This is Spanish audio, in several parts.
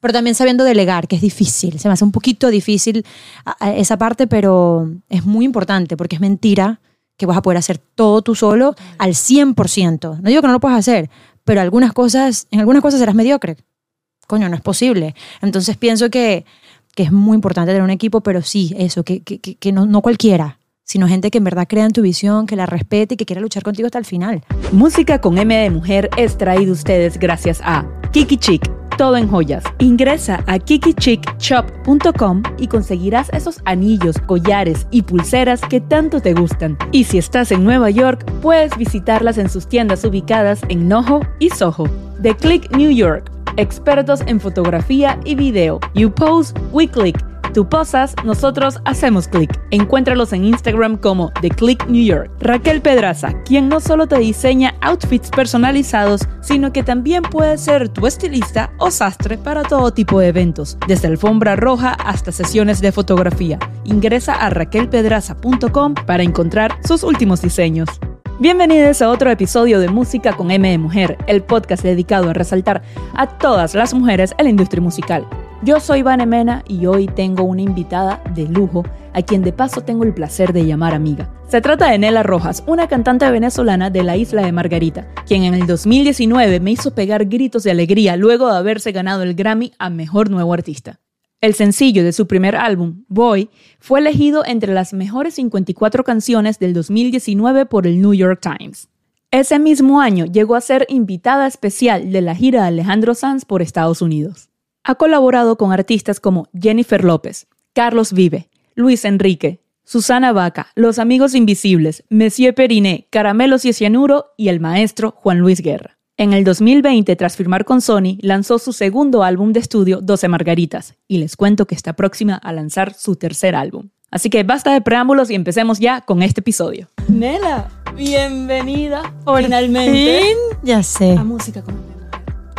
pero también sabiendo delegar, que es difícil. Se me hace un poquito difícil esa parte, pero es muy importante porque es mentira que vas a poder hacer todo tú solo al 100%. No digo que no lo puedas hacer, pero algunas cosas, en algunas cosas serás mediocre. Coño, no es posible. Entonces pienso que, que es muy importante tener un equipo, pero sí, eso, que, que- que no, no cualquiera, sino gente que en verdad crea en tu visión, que la respete y que quiera luchar contigo hasta el final. Música con M de Mujer es traído ustedes gracias a Kiki Chic, todo en joyas. Ingresa a kikichickshop.com y conseguirás esos anillos, collares y pulseras que tanto te gustan. Y si estás en Nueva York, puedes visitarlas en sus tiendas ubicadas en Noho y Soho. The Click New York, expertos en fotografía y video. You pose, we click. Tú posas, nosotros hacemos clic. Encuéntralos en Instagram como The Click New York. Raquel Pedraza, quien no solo te diseña outfits personalizados, sino que también puede ser tu estilista o sastre para todo tipo de eventos, desde alfombra roja hasta sesiones de fotografía. Ingresa a raquelpedraza.com para encontrar sus últimos diseños. Bienvenidos a otro episodio de Música con M de Mujer, el podcast dedicado a resaltar a todas las mujeres en la industria musical. Yo soy Vane Mena y hoy tengo una invitada de lujo a quien de paso tengo el placer de llamar amiga. Se trata de Nela Rojas, una cantante venezolana de la isla de Margarita, quien en el 2019 me hizo pegar gritos de alegría luego de haberse ganado el Grammy a Mejor Nuevo Artista. El sencillo de su primer álbum, Boy, fue elegido entre las mejores 54 canciones del 2019 por el New York Times. Ese mismo año llegó a ser invitada especial de la gira de Alejandro Sanz por Estados Unidos. Ha colaborado con artistas como Jennifer López, Carlos Vive, Luis Enrique, Susana Vaca, Los Amigos Invisibles, Monsieur Periné, Caramelos y Cianuro y el maestro Juan Luis Guerra. En el 2020, tras firmar con Sony, lanzó su segundo álbum de estudio, 12 Margaritas, y les cuento que está próxima a lanzar su tercer álbum. Así que basta de preámbulos y empecemos ya con este episodio. Nela, bienvenida finalmente Ya sé. a Música con.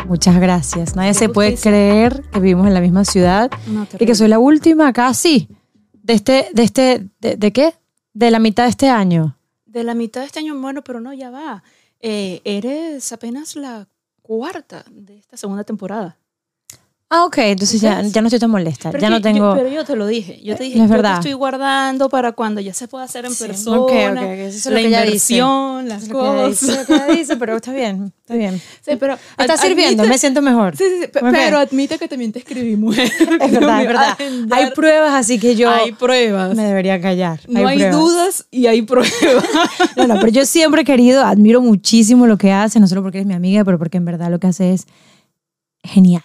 Muchas gracias. Nadie se puede creer que vivimos en la misma ciudad No, y que soy la última casi de este, de este, de, de qué? De la mitad de este año. De la mitad de este año, bueno, pero no, ya va. Eh, eres apenas la cuarta de esta segunda temporada. Ah, ok, entonces ya, ya no estoy tan molesta. Pero ya no yo- tengo. pero yo te lo dije. Yo te dije, Es yo verdad. te estoy guardando para cuando ya se pueda hacer en Sí, persona. ok, ok, eso es lo la que dice. las Lo dice, cosas. lo que ella dice, pero está bien, está bien. Sí, pero Está sirviendo, me siento mejor. Sí, sí, sí, pero admite que también te escribí, mujer. Es verdad, es verdad. Hay pruebas, así que yo Hay pruebas. me debería callar. no hay, pruebas. dudas y hay pruebas. No, no, pero yo siempre he querido, admiro muchísimo lo que hace, no solo porque es mi amiga, pero porque en verdad lo que hace es genial.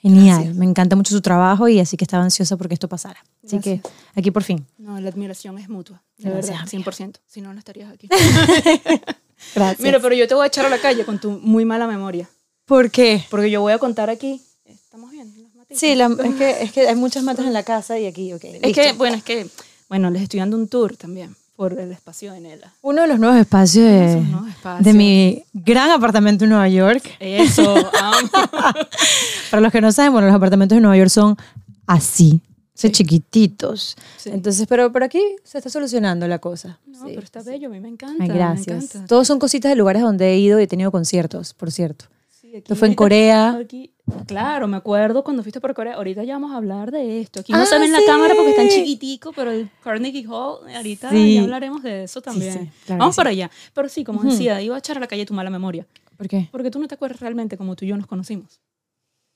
Genial. Gracias. Me encanta mucho su trabajo y así que estaba ansiosa porque esto pasara. Así que aquí por fin. No, la admiración es mutua. De Gracias, verdad, amiga. 100%. Si no, no estarías aquí. Gracias. Mira, pero yo te voy a echar a la calle con tu muy mala memoria. ¿por qué? Porque yo voy a contar aquí. ¿Estamos bien? las? Sí, la- es, que, es que hay muchas matas en la casa y aquí, ok. Es listo. que, bueno, es que, bueno, les estoy dando un tour también por el espacio de Nela. Uno de los nuevos espacios de, Esos nuevos espacios. de mi gran apartamento en Nueva York. Eso, amo. Para los que no saben, bueno, los apartamentos de Nueva York son así, son chiquititos. Sí. Entonces, pero por aquí se está solucionando la cosa. No, Sí. pero está bello, a mí me encanta. Ay, Me gracias. encanta. Todos son cositas de lugares donde he ido y he tenido conciertos, por cierto. Sí, aquí Esto fue en Corea. aquí- claro, me acuerdo cuando fuiste por Corea. Ahorita ya vamos a hablar de esto. Aquí no Ah, se ve en la cámara porque están chiquitico, pero el Carnegie Hall, ahorita Sí. ya hablaremos de eso también. sí, claro vamos para allá. Pero sí, como decía, iba a echar a la calle tu mala memoria. ¿Por qué? Porque tú no te acuerdas realmente como tú y yo nos conocimos.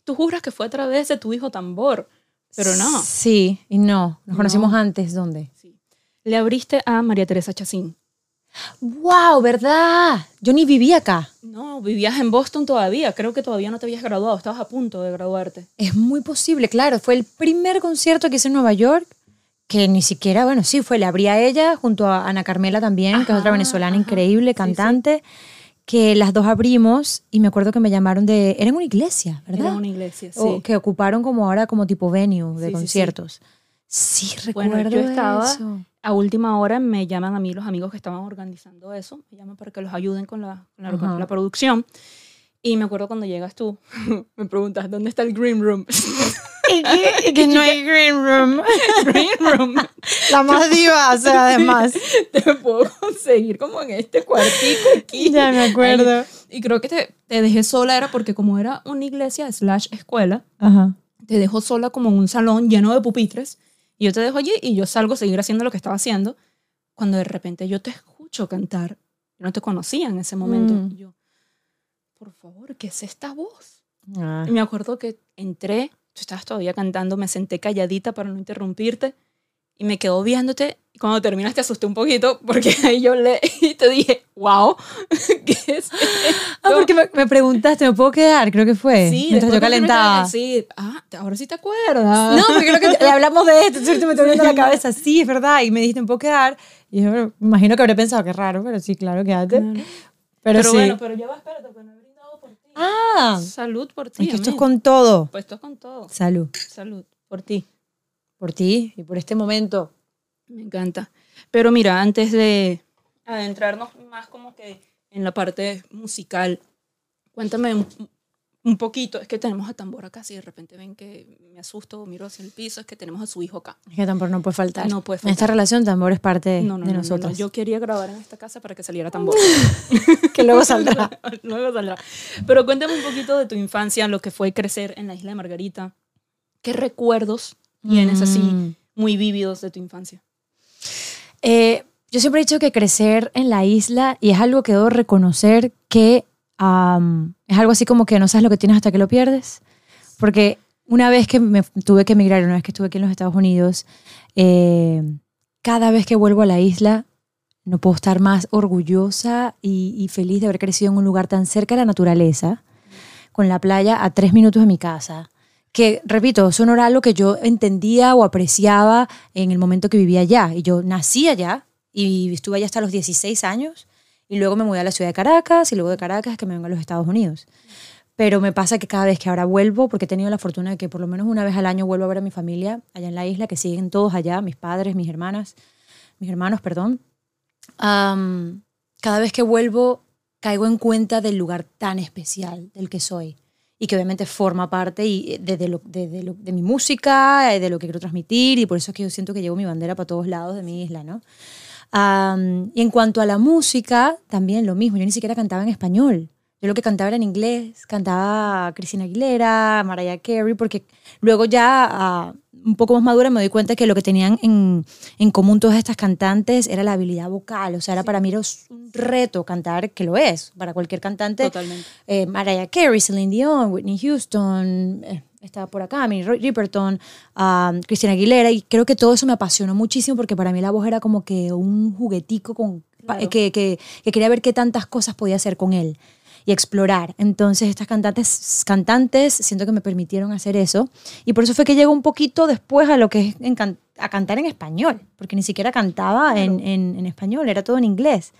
Tú juras que fue a través de tu hijo tambor, pero no. Sí, y no. Nos No. conocimos antes, ¿dónde? Sí. Le abriste a María Teresa Chacín. ¡Wow! ¿Verdad? Yo ni vivía acá. No, vivías en Boston todavía. Creo que todavía no te habías graduado. Estabas a punto de graduarte. Es muy posible, claro. Fue el primer concierto que hice en Nueva York, que ni siquiera, bueno, sí, fue, le abrí a ella junto a Ana Carmela también, que es otra venezolana ajá. increíble, Sí, sí. cantante, que las dos abrimos y me acuerdo que me llamaron de, era en una iglesia, ¿verdad? Era una iglesia, sí. O que ocuparon como ahora como tipo venue de sí. conciertos. Sí, recuerdo Bueno, yo estaba eso. a última hora, me llaman a mí los amigos que estaban organizando eso, me llaman para que los ayuden con la, con la, con la producción. Y me acuerdo cuando llegas tú, me preguntas, ¿dónde está el green room? Y que, y que no hay green room. green room. La más diva, o sea, además. Te puedo conseguir como en este cuartico aquí. Ya me acuerdo. Ahí. Y creo que te, te dejé sola era porque como era una iglesia slash escuela, Ajá. te dejo sola como en un salón lleno de pupitres y yo te dejo allí y yo salgo a seguir haciendo lo que estaba haciendo cuando de repente yo te escucho cantar. Yo no te conocía en ese momento. Mm. Yo, por favor, ¿qué es esta voz? Ah. Y me acuerdo que entré, tú estabas todavía cantando, me senté calladita para no interrumpirte y me quedo viéndote. Y cuando terminaste asusté un poquito porque ahí yo le y te dije, wow, ¿qué es Ah, porque me, me preguntaste, ¿me puedo quedar? Creo que fue. Sí, mientras yo calentaba. Sí, ah, ahora sí te acuerdas. No, porque creo que ya hablamos de esto, entonces me estoy viendo la cabeza. Sí, es verdad. Y me dijiste, ¿me puedo quedar? Y yo bueno, me imagino que habré pensado, qué raro, pero sí, claro, quédate. Claro. Pero, Pero, sí. bueno, pero ya va, espérate, porque no he brindado por ti. ah, Salud por ti. es que esto es con todo. Pues esto es con todo. Salud. Salud por ti. Por ti y por este momento. Me encanta. Pero mira, antes de adentrarnos más como que en la parte musical, cuéntame un, un poquito. Es que tenemos a Tambor acá, si de repente ven que me asusto o miro hacia el piso, es que tenemos a su hijo acá. Es que tambor no puede faltar. No puede En esta faltar. relación, tambor es parte No, no, de no, no, nosotros. no. Yo quería grabar en esta casa para que saliera Tambor. que luego saldrá. Luego saldrá. Pero cuéntame un poquito de tu infancia, lo que fue crecer en la isla de Margarita. ¿Qué recuerdos tienes así Mm. muy vívidos de tu infancia? Eh, yo siempre he dicho que crecer en la isla, y es algo que debo reconocer que es algo así como que no sabes lo que tienes hasta que lo pierdes. Porque una vez que me tuve que emigrar, una vez que estuve aquí en los Estados Unidos, eh, cada vez que vuelvo a la isla, no puedo estar más orgullosa y, y feliz de haber crecido en un lugar tan cerca de la naturaleza, con la playa a tres minutos de mi casa. Que, repito, eso no era algo que yo entendía o apreciaba en el momento que vivía allá. Y yo nací allá y estuve allá hasta los 16 años y luego me mudé a la ciudad de Caracas y luego de Caracas que me vengo a los Estados Unidos. Pero me pasa que cada vez que ahora vuelvo, porque he tenido la fortuna de que por lo menos una vez al año vuelvo a ver a mi familia allá en la isla, que siguen todos allá, mis padres, mis hermanas, mis hermanos, perdón. Am, cada vez que vuelvo caigo en cuenta del lugar tan especial del que soy y que obviamente forma parte y de, de lo- de- lo- de mi música, eh, de lo que quiero transmitir y por eso es que yo siento que llevo mi bandera para todos lados de mi isla, ¿no? Am, y en cuanto a la música, también lo mismo, yo ni siquiera cantaba en español. Yo lo que cantaba era en inglés, cantaba Cristina Aguilera, Mariah Carey, porque luego ya ah, un poco más madura me doy cuenta que lo que tenían en, en común todas estas cantantes era la habilidad vocal, o sea, era para mí era un reto cantar, que lo es, para cualquier cantante. Totalmente. Eh, Mariah Carey, Celine Dion, Whitney Houston, eh, está por acá, Minnie Riperton, um, Cristina Aguilera, y creo que todo eso me apasionó muchísimo porque para mí la voz era como que un juguetico con, Claro. que, que, que quería ver qué tantas cosas podía hacer con él y explorar. Entonces estas cantantes, cantantes siento que me permitieron hacer eso. Y por eso fue que llegó un poquito después a lo que es en can- a cantar en español, porque ni siquiera cantaba en, en- en español, era todo en inglés,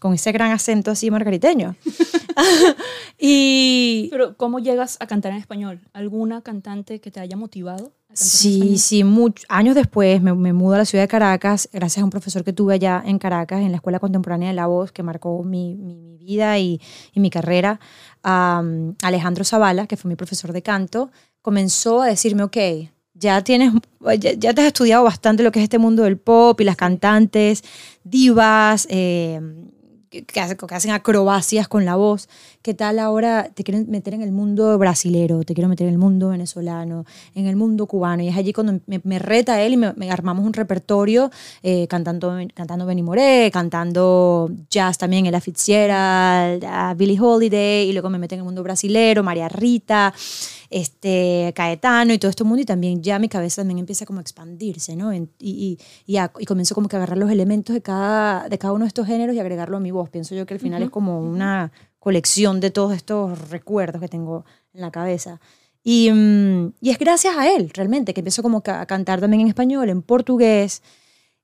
con ese gran acento así margariteño. y Pero ¿cómo llegas a cantar en español? ¿Alguna cantante que te haya motivado? sí, sí, much- años después me, me mudo a la ciudad de Caracas, gracias a un profesor que tuve allá en Caracas, en la Escuela Contemporánea de la Voz, que marcó mi, mi- mi vida y, y mi carrera. Alejandro Zavala, que fue mi profesor de canto, comenzó a decirme, ok, ya tienes, ya, ya te has estudiado bastante lo que es este mundo del pop y las cantantes, divas, eh, que, hacen acrobacias con la voz. ¿Qué tal ahora te quieren meter en el mundo brasilero, te quiero meter en el mundo venezolano, en el mundo cubano? Y es allí cuando me, me reta él y me, me armamos un repertorio eh, cantando, cantando Benny Moré, cantando jazz también, Ella Fitzgerald, a Billie Holiday, y luego me meten en el mundo brasilero, María Rita, este, Caetano y todo este mundo, y también ya mi cabeza también empieza como a expandirse, ¿no? En- y, y, y, a- y comienzo como que a agarrar los elementos de cada, de cada uno de estos géneros y agregarlo a mi voz. Pienso yo que al final es como una colección de todos estos recuerdos que tengo en la cabeza. Y, mm, y es gracias a él, realmente, que empiezo como a cantar también en español, en portugués,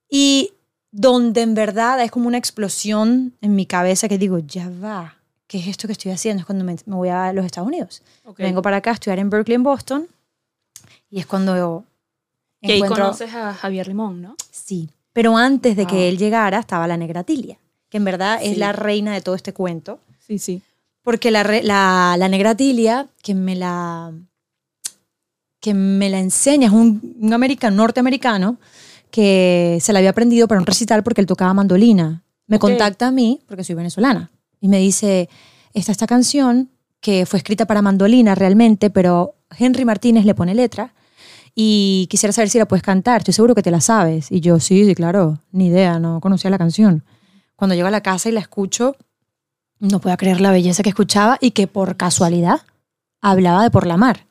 y donde en verdad es como una explosión en mi cabeza que digo, ya va, ¿qué es esto que estoy haciendo? Es cuando me, me voy a los Estados Unidos. Ok. Vengo para acá a estudiar en Berkeley, en Boston, y es cuando yo Que ahí encuentro... conoces a Javier Limón, ¿no? Sí, pero antes de Ah. que él llegara estaba la Negratilia, que en verdad es Sí. la reina de todo este cuento. Sí, sí. Porque la, la, la Negratilia, que me la, que me la enseña, es un, un americano, norteamericano que se la había aprendido para un recital porque él tocaba mandolina. Me contacta a mí, porque soy venezolana, y me dice, está esta canción que fue escrita para mandolina realmente, pero Henry Martínez le pone letra y quisiera saber si la puedes cantar. Estoy seguro que te la sabes. Y yo, sí, sí, claro, ni idea, no conocía la canción. Cuando llego a la casa y la escucho, no puedo creer la belleza que escuchaba y que por casualidad hablaba de por la mar.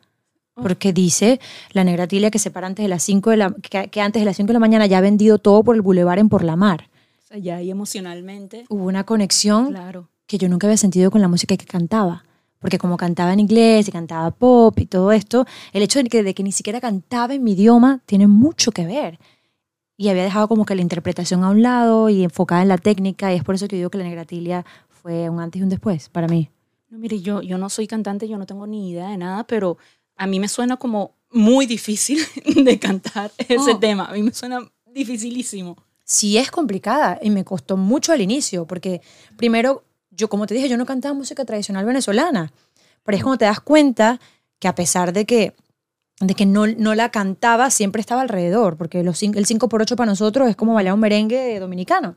Porque dice la negra Tilia que se para antes de las 5 de la que, que antes de las 5 de la mañana ya ha vendido todo por el bulevar en por la mar. O sea, ya ahí emocionalmente. Hubo una conexión Claro. que yo nunca había sentido con la música que cantaba. Porque como cantaba en inglés y cantaba pop y todo esto, el hecho de que, de que ni siquiera cantaba en mi idioma tiene mucho que ver. Y había dejado como que la interpretación a un lado y enfocada en la técnica. Y es por eso que digo que la Negratilia fue un antes y un después para mí. No, mire, yo, yo no soy cantante, yo no tengo ni idea de nada, pero a mí me suena como muy difícil de cantar ese Oh. tema. A mí me suena dificilísimo. sí es complicada y me costó mucho al inicio, porque primero, yo como te dije, yo no cantaba música tradicional venezolana, pero es cuando te das cuenta que a pesar de que, de que no, no la cantaba, siempre estaba alrededor, porque los, el 5 por 8 para nosotros es como bailar un merengue dominicano.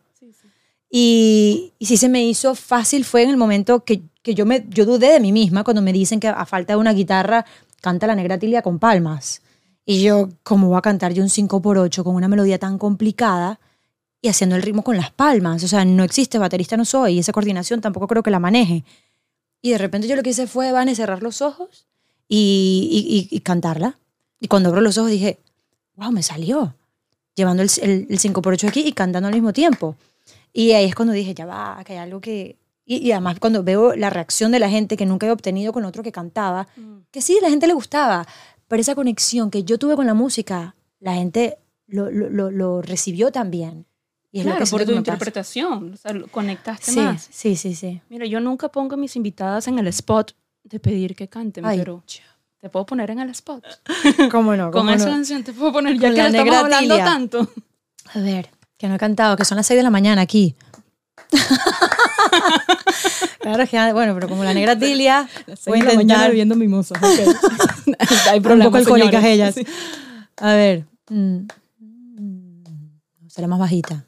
Y, sí se me hizo fácil fue en el momento que, que yo, me, yo dudé de mí misma cuando me dicen que a falta de una guitarra canta la negra Tilia con palmas. Y yo, ¿cómo voy a cantar yo un 5 por 8 con una melodía tan complicada y haciendo el ritmo con las palmas? O sea, no existe, baterista no soy, y esa coordinación tampoco creo que la maneje. Y de repente yo lo que hice fue, van a cerrar los ojos y, y- cantarla. Y cuando abro los ojos dije, wow, me salió. Llevando el, el, el 5 por 8 aquí y cantando al mismo tiempo. Y ahí es cuando dije, ya va, que hay algo que... Y, y además cuando veo la reacción de la gente que nunca he obtenido con otro que cantaba, que sí, la gente le gustaba, pero esa conexión que yo tuve con la música, la gente lo, lo, lo, lo recibió también. Y es claro, por tu interpretación. O sea, conectaste Sí, más. sí, sí, sí. Mira, yo nunca pongo a mis invitadas en el spot de pedir que canten, Ay. pero te puedo poner en el spot. ¿Cómo no? Con esa canción te puedo poner, ya Con que la le estamos hablando tanto. A ver, que no he cantado, que son las 6 de la mañana aquí. claro, que, bueno, pero como la negra Tilia, voy a intentar. bebiendo mimosas. Hay un problemas, poco alcohólicas ellas. Sí. A ver. mm, Será más bajita.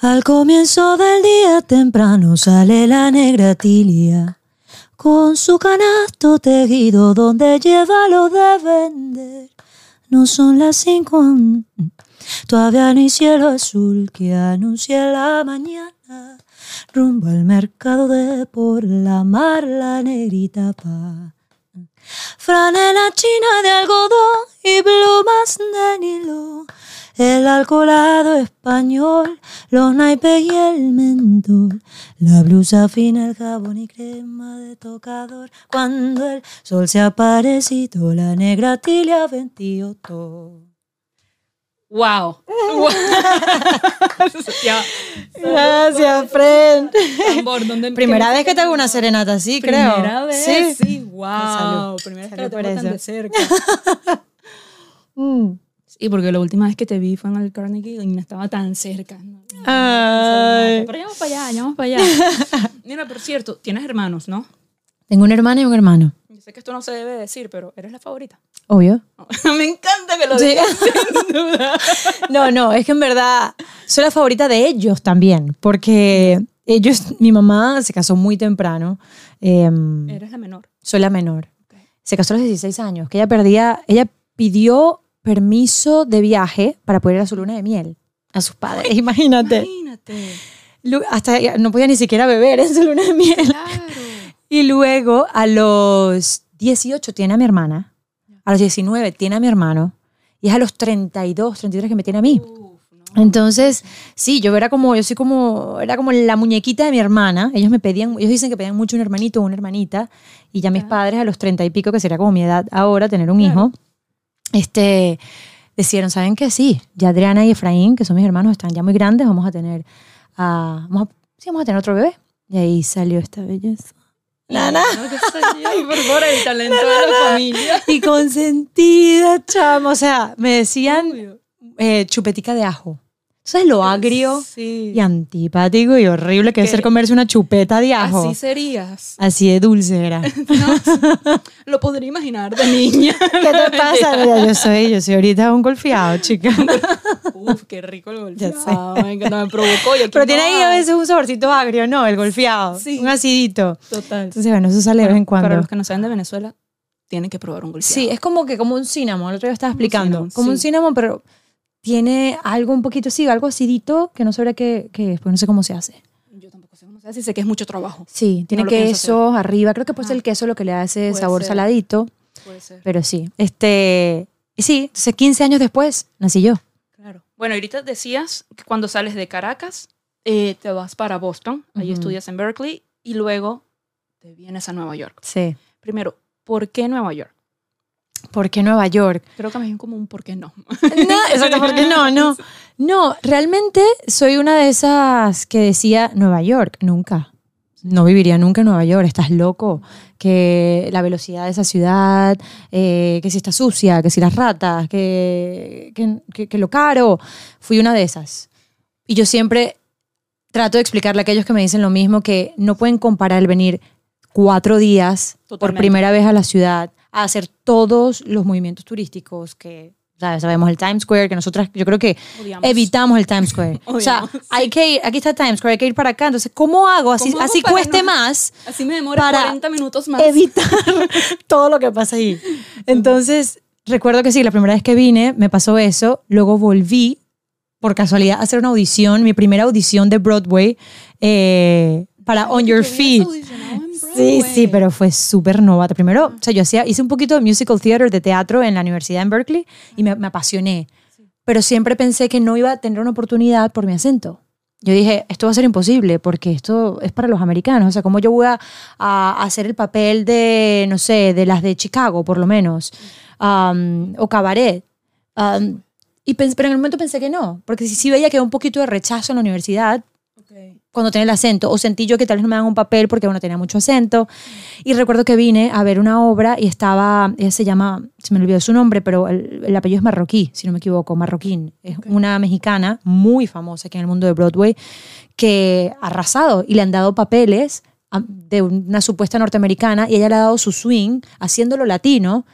Al comienzo del día temprano sale la negra Tilia con su canasto tejido donde lleva lo de vender. No son las cinco, todavía no hay cielo azul que anuncie la mañana. Rumbo al mercado de por la mar la negrita pa. Franela china de algodón y plumas de nilo. El alcoholado español, los naipes y el mentol. La blusa fina, el jabón y crema de tocador. Cuando el sol se aparecito, la negra tilia ventío todo. Wow. Ya. Gracias, ¿dónde- Primera vez que te hago una serenata así, creo. Primera vez, Sí. sí. Wow. Salud. Primera vez que Salud tengo tan de cerca. Mm. Sí, porque la última vez que te vi fue en el Carnegie y no estaba tan cerca. No, no, no, Ay. Pero ya vamos para allá, ya vamos para allá. Mira, por cierto, tienes hermanos, ¿no? Tengo una hermana y un hermano. Yo sé que esto no se debe decir, pero eres la favorita. Obvio. Me encanta que lo Sí. digas sin duda. No, no, es que en verdad soy la favorita de ellos también, porque ellos, mi mamá se casó muy temprano. em, Eres la menor. soy la menor. Se casó a los 16 años, que ella perdía, ella pidió permiso de viaje para poder ir a su luna de miel a sus padres, imagínate. Imagínate. Lu- Hasta no podía ni siquiera beber en su luna de miel. Claro. Y luego a los 18 tiene a mi hermana, a los 19 tiene a mi hermano y es a los 32, 33 que me tiene a mí. Uf, no. Entonces, sí, yo era como, yo soy como, era como la muñequita de mi hermana. Ellos me pedían, ellos dicen que pedían mucho un hermanito o una hermanita. Y ya mis Claro. padres a los 30 y pico, que sería como mi edad ahora, tener un Claro. hijo, este, decidieron, ¿saben qué? Sí, ya Adriana y Efraín, que son mis hermanos, están ya muy grandes, vamos a tener, ah, vamos a, sí, vamos a tener otro bebé. Y ahí salió esta belleza. Nana. No, que soy yo, por favor, el talento de la familia. Y consentida, chamo. O sea, me decían eh, chupetica de ajo. Eso es lo agrio Sí. y antipático y horrible que debe ser comerse una chupeta de ajo. Así Así, serías. de dulce era. Lo podría imaginar de niña. ¿Qué te pasa? Mira, yo soy, yo soy ahorita un golfeado, chica. Uf, qué rico el golfeado. Me encanta, me provocó. y Pero no tiene ahí a veces un saborcito agrio, ¿no? El golfeado. Sí. Un acidito. Total. Entonces, bueno, eso sale de vez en cuando. Para los que no saben de Venezuela, tienen que probar un golfeado. Sí, es como que como un cinnamon, el otro día estaba un explicando. cinnamon, como un cinnamon, pero tiene algo un poquito así, algo acidito que no sabrá qué, qué es, porque no sé cómo se hace. Yo tampoco sé cómo se hace, sé que es mucho trabajo. Sí, tiene queso arriba, creo que Ajá. el queso lo que le Puede sabor ser. saladito, Puede ser. pero sí. Este, y sí, entonces 15 años después nací yo. Claro. Bueno, ahorita decías que cuando sales de Caracas, eh, te vas para Boston, ahí estudias en Berkeley y luego te vienes a Nueva York. Sí. Primero, ¿por qué Nueva York? ¿Por qué Nueva York? Creo que me bien como un por qué no. No, exacto, porque no, no. No, realmente soy una de esas que decía Nueva York, nunca. No viviría nunca en Nueva York, estás loco. Que la velocidad de esa ciudad, eh, que si está sucia, que si las ratas, que, que, que- que lo caro. Fui una de esas. Y yo siempre trato de explicarle a aquellos que me dicen lo mismo, que no pueden comparar el venir cuatro días por Totalmente. primera vez a la ciudad a hacer todos los movimientos turísticos que ¿sabes? sabemos el Times Square que nosotras yo creo que Odiamos. evitamos el Times Square. O sea hay que ir aquí está Times Square hay que ir para acá. Entonces cómo hago así ¿Cómo hago así cueste no- más Así me demora para 40 minutos más. evitar todo lo que pasa ahí. Entonces recuerdo que sí la primera vez que vine me pasó eso. Luego volví por casualidad a hacer una audición mi primera audición de Broadway eh, para On Your Feet Sí, sí, pero fue súper novata. Primero, o sea, yo hacía, hice un poquito de musical theater, de teatro en la universidad en Berkeley y me, me apasioné. Pero siempre pensé que no iba a tener una oportunidad por mi acento. Yo dije, esto va a ser imposible porque esto es para los americanos. O sea, ¿cómo yo voy a, a hacer el papel de, no sé, de las de Chicago, por lo menos? Um, o cabaret. Um, y pero en el momento pensé que no, porque si sí veía que había un poquito de rechazo en la universidad Cuando tenía el acento, o sentí yo que tal vez no me dan un papel porque bueno, tenía mucho acento. Y recuerdo que vine a ver una obra y estaba, ella se llama, se me olvidó su nombre, pero el, el apellido es marroquí, si no me equivoco, marroquín. Es una mexicana muy famosa aquí en el mundo de Broadway que ha arrasado y le han dado papeles a- de una supuesta norteamericana y ella le ha dado su swing haciéndolo latino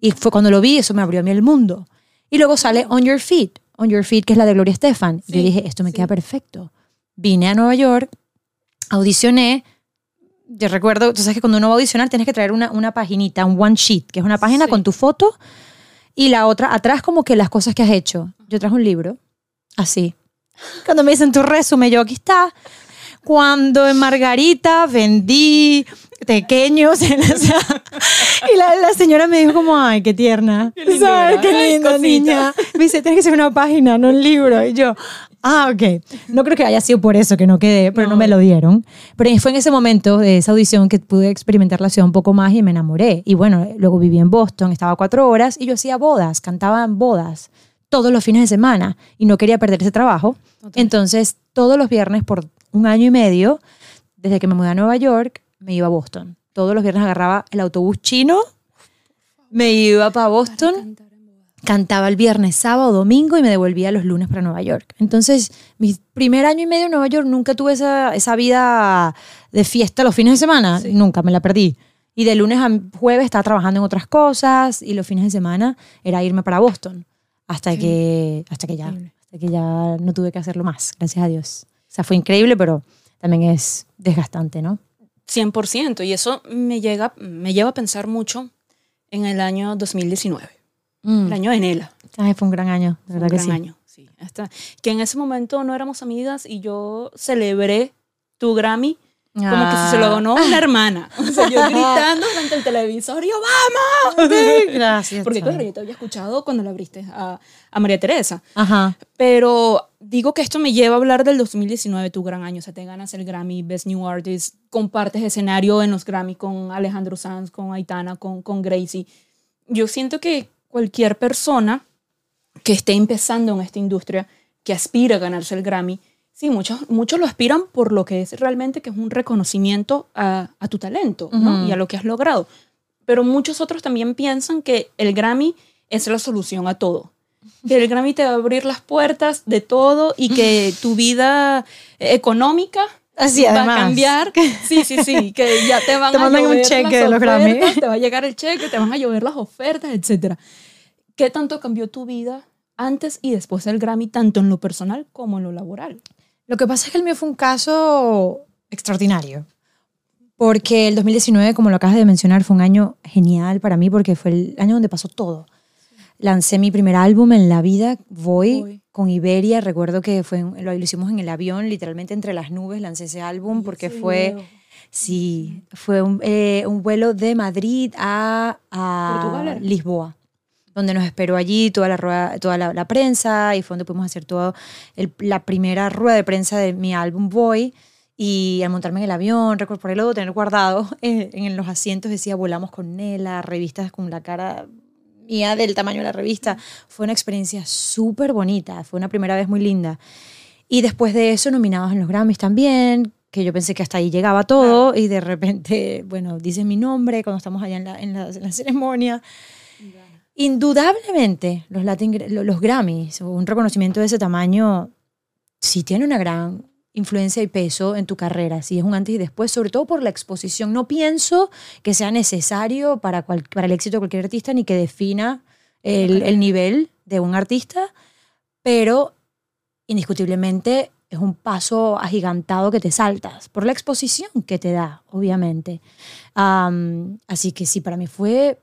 y fue cuando lo vi, eso me abrió a mí el mundo. Y luego sale On Your Feet, On Your Feet, que es la de Gloria Estefan. Y yo Sí, dije, esto me sí. queda perfecto. Vine a Nueva York, audicioné. Yo recuerdo, tú sabes que cuando uno va a audicionar tienes que traer una, una paginita, un one sheet, que es una página Sí. con tu foto y la otra atrás como que las cosas que has hecho. Yo traje un libro, así. Cuando me dicen tu resumen, yo aquí está. Cuando en Margarita vendí pequeños, o sea, y la, la señora me dijo como, ay, qué tierna, Qué lindo, ¿sabes? Qué linda niña. Me dice, tienes que ser una página, no un libro. Y yo, ah, ok. No creo que haya sido por eso que no quedé, pero no, No. me lo dieron. Pero fue en ese momento de esa audición que pude experimentar la ciudad un poco más y me enamoré. Y bueno, luego viví en Boston, estaba cuatro horas y yo hacía bodas, cantaba en bodas todos los fines de semana y no quería perder ese trabajo. Entonces, todos los viernes por un año y medio, desde que me mudé a Nueva York, me iba a Boston. Todos los viernes agarraba el autobús chino, me iba para Boston. Cantaba el viernes, sábado, domingo y me devolvía los lunes para Nueva York. Entonces, mi primer año y medio en Nueva York nunca tuve esa, esa vida de fiesta los fines de semana, Sí. nunca, me la perdí. Y de lunes a jueves estaba trabajando en otras cosas y los fines de semana era irme para Boston hasta Sí. que hasta que ya Increíble. hasta que ya no tuve que hacerlo más, gracias a Dios. O sea, fue increíble, pero también es desgastante, ¿no? 100%. Y eso me, llega, me lleva a pensar mucho en el año 2019, el año de Nela. Ay, fue un gran año, de Fue verdad un que gran sí. año. Sí, hasta, que en ese momento no éramos amigas y yo celebré tu Grammy como que si se lo Ah. ganó una hermana. O sea, yo gritando frente al televisor, yo, ¡vamos! Sí, gracias. Porque claro, yo te había escuchado cuando la abriste a, a María Teresa. Ajá. Pero digo que esto me lleva a hablar del 2019, tu gran año. O sea, te ganas el Grammy Best New Artist, compartes escenario en los Grammy con Alejandro Sanz, con Aitana, con, con Gracie. Yo siento que cualquier persona que esté empezando en esta industria, que aspira a ganarse el Grammy, sí, muchos, muchos lo aspiran por lo que es realmente, que es un reconocimiento a, a tu talento ¿no? Y a lo que has logrado. Pero muchos otros también piensan que el Grammy es la solución a todo. que el Grammy te va a abrir las puertas de todo y que tu vida económica Así, va además. a cambiar. Sí, sí, sí, que ya te van Te a mandan un cheque las de los ofertas, Te va a llegar el cheque, te van a llover las ofertas, etc. ¿Qué tanto cambió tu vida antes y después del Grammy, tanto en lo personal como en lo laboral? Lo que pasa es que el mío fue un caso extraordinario. Porque el 2019, como lo acabas de mencionar, fue un año genial para mí porque fue el año donde pasó todo. Lancé mi primer álbum en la vida, Voy, Voy. con Iberia. Recuerdo que fue, en- lo, hicimos en el avión, literalmente entre las nubes lancé ese álbum porque fue, video. sí, fue un, eh, un vuelo de Madrid a, a. Lisboa donde nos esperó allí toda la rueda, toda la, la prensa y fue donde pudimos hacer toda la primera rueda de prensa de mi álbum Boy y al montarme en el avión, recuerdo por ahí lo tener guardado eh, en los asientos decía volamos con Nela, revistas con la cara mía del tamaño de la revista. Fue una experiencia súper bonita, fue una primera vez muy linda. Y después de eso nominados en los Grammys también, que yo pensé que hasta ahí llegaba todo y de repente, bueno, dicen mi nombre cuando estamos allá en la, en la, en la ceremonia. Indudablemente, los, Latin, lo- los Grammys, un reconocimiento de ese tamaño, sí tiene una gran influencia y peso en tu carrera, sí es un antes y después, sobre todo por la exposición. No pienso que sea necesario para, cual- para el éxito de cualquier artista ni que defina el, el nivel de un artista, pero indiscutiblemente es un paso agigantado que te saltas por la exposición que te da, obviamente. Am, así que sí, para mí fue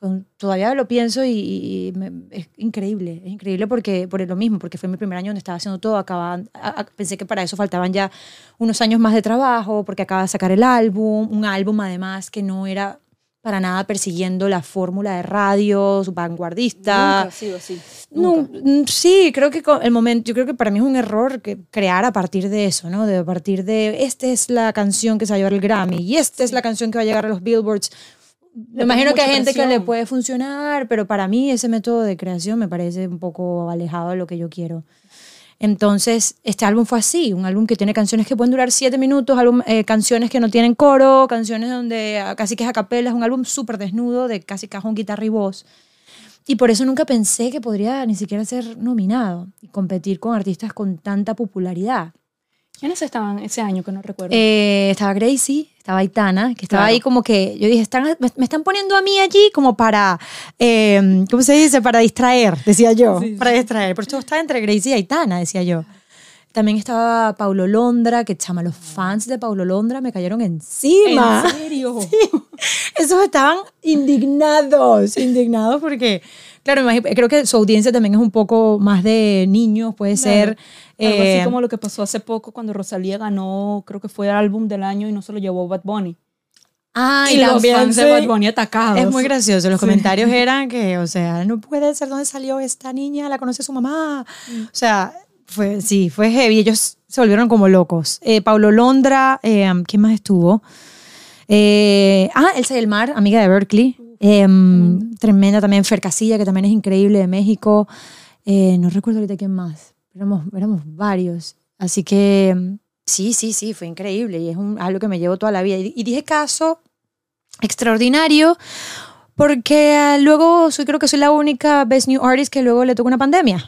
un- todavía lo pienso y, y me- es increíble, es increíble porque por lo mismo, porque fue mi primer año donde estaba haciendo todo, acababa, a- a- pensé que para eso faltaban ya unos años más de trabajo, porque acaba de sacar el álbum, un álbum además que no era para nada persiguiendo la fórmula de radio, vanguardista. Nunca sido así. No, Nunca. mm, sí, creo que el momento, yo creo que para mí es un error que crear a partir de eso, ¿no? De a partir de, esta es la canción que se va a llevar el Grammy y esta es la canción que va a llegar a los Billboards. Me imagino que hay gente que le presión. puede funcionar, pero para mí ese método de creación me parece un poco alejado de lo que yo quiero. Entonces, este álbum fue así, un álbum que tiene canciones que pueden durar siete minutos, álbum- eh, canciones que no tienen coro, canciones donde ah, casi que es a capela, es un álbum súper desnudo de casi cajón, guitarra y voz. Y por eso nunca pensé que podría ni siquiera ser nominado y competir con artistas con tanta popularidad. ¿Quiénes estaban ese año que no recuerdo? Eh, estaba Gracie, estaba Aitana, que estaba Claro. ahí como que, yo dije, están, me, me están poniendo a mí allí como para, eh, ¿cómo se dice? Para distraer, decía yo, Sí, sí. para distraer. Por eso estaba entre Gracie y Aitana, decía yo. También estaba Paulo Londra, que chama, los fans de Paulo Londra me cayeron encima. ¿En serio? Esos estaban indignados, indignados porque, claro, creo que su audiencia también es un poco más de niños, puede ser. Algo eh, así como lo que pasó hace poco cuando Rosalía ganó, creo que fue el álbum del año y no se lo llevó Bad Bunny. ah, y los también, fans de. Bad Bunny atacados. Es muy gracioso. Los Sí. comentarios eran que, o sea, no puede ser dónde salió esta niña, la conoce su mamá. Mm. O sea, fue, sí, fue heavy. Ellos se volvieron como locos. Eh, Paulo Londra, eh, ¿quién más estuvo? Eh, ah, Elsa del Mar, amiga de Berkeley. Eh, tremenda también. Fer Casilla, que también es increíble, de México. Eh, no recuerdo ahorita quién más. Éramos, éramos varios. Así que mm, sí, sí, sí, fue increíble. Y es un, algo que me llevo toda la vida. Y, y dije caso extraordinario porque ah, luego soy, creo que soy la única Best New Artist que luego le tocó una pandemia.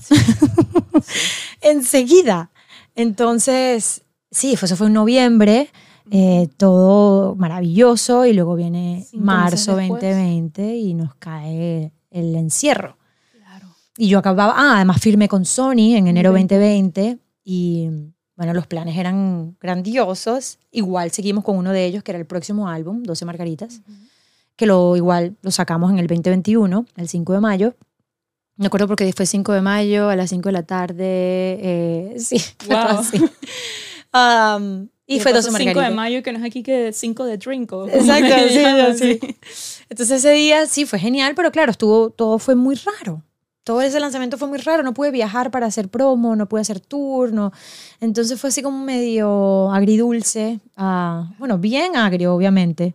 Enseguida. Entonces, sí, eso fue en noviembre, eh, todo maravilloso y luego viene Cinco marzo meses después. 2020 y nos cae el encierro. Claro. Y yo acababa, ah, además firmé con Sony en enero 20. 2020 y bueno, los planes eran grandiosos. Igual seguimos con uno de ellos, que era el próximo álbum, 12 Margaritas, que lo igual lo sacamos en el 2021, el 5 de mayo. Me acuerdo porque fue 5 de mayo a las 5 de la tarde. eh, sí, Wow. así. Um, y fue 12 5 Margaritas. de mayo que no es aquí que 5 de Trinco. Exacto, sí, llaman, sí. Entonces ese día sí fue genial, pero claro, estuvo, todo fue muy raro. Todo ese lanzamiento fue muy raro, no pude viajar para hacer promo, no pude hacer tour, no. Entonces fue así como medio agridulce, ah, bueno, bien agrio obviamente,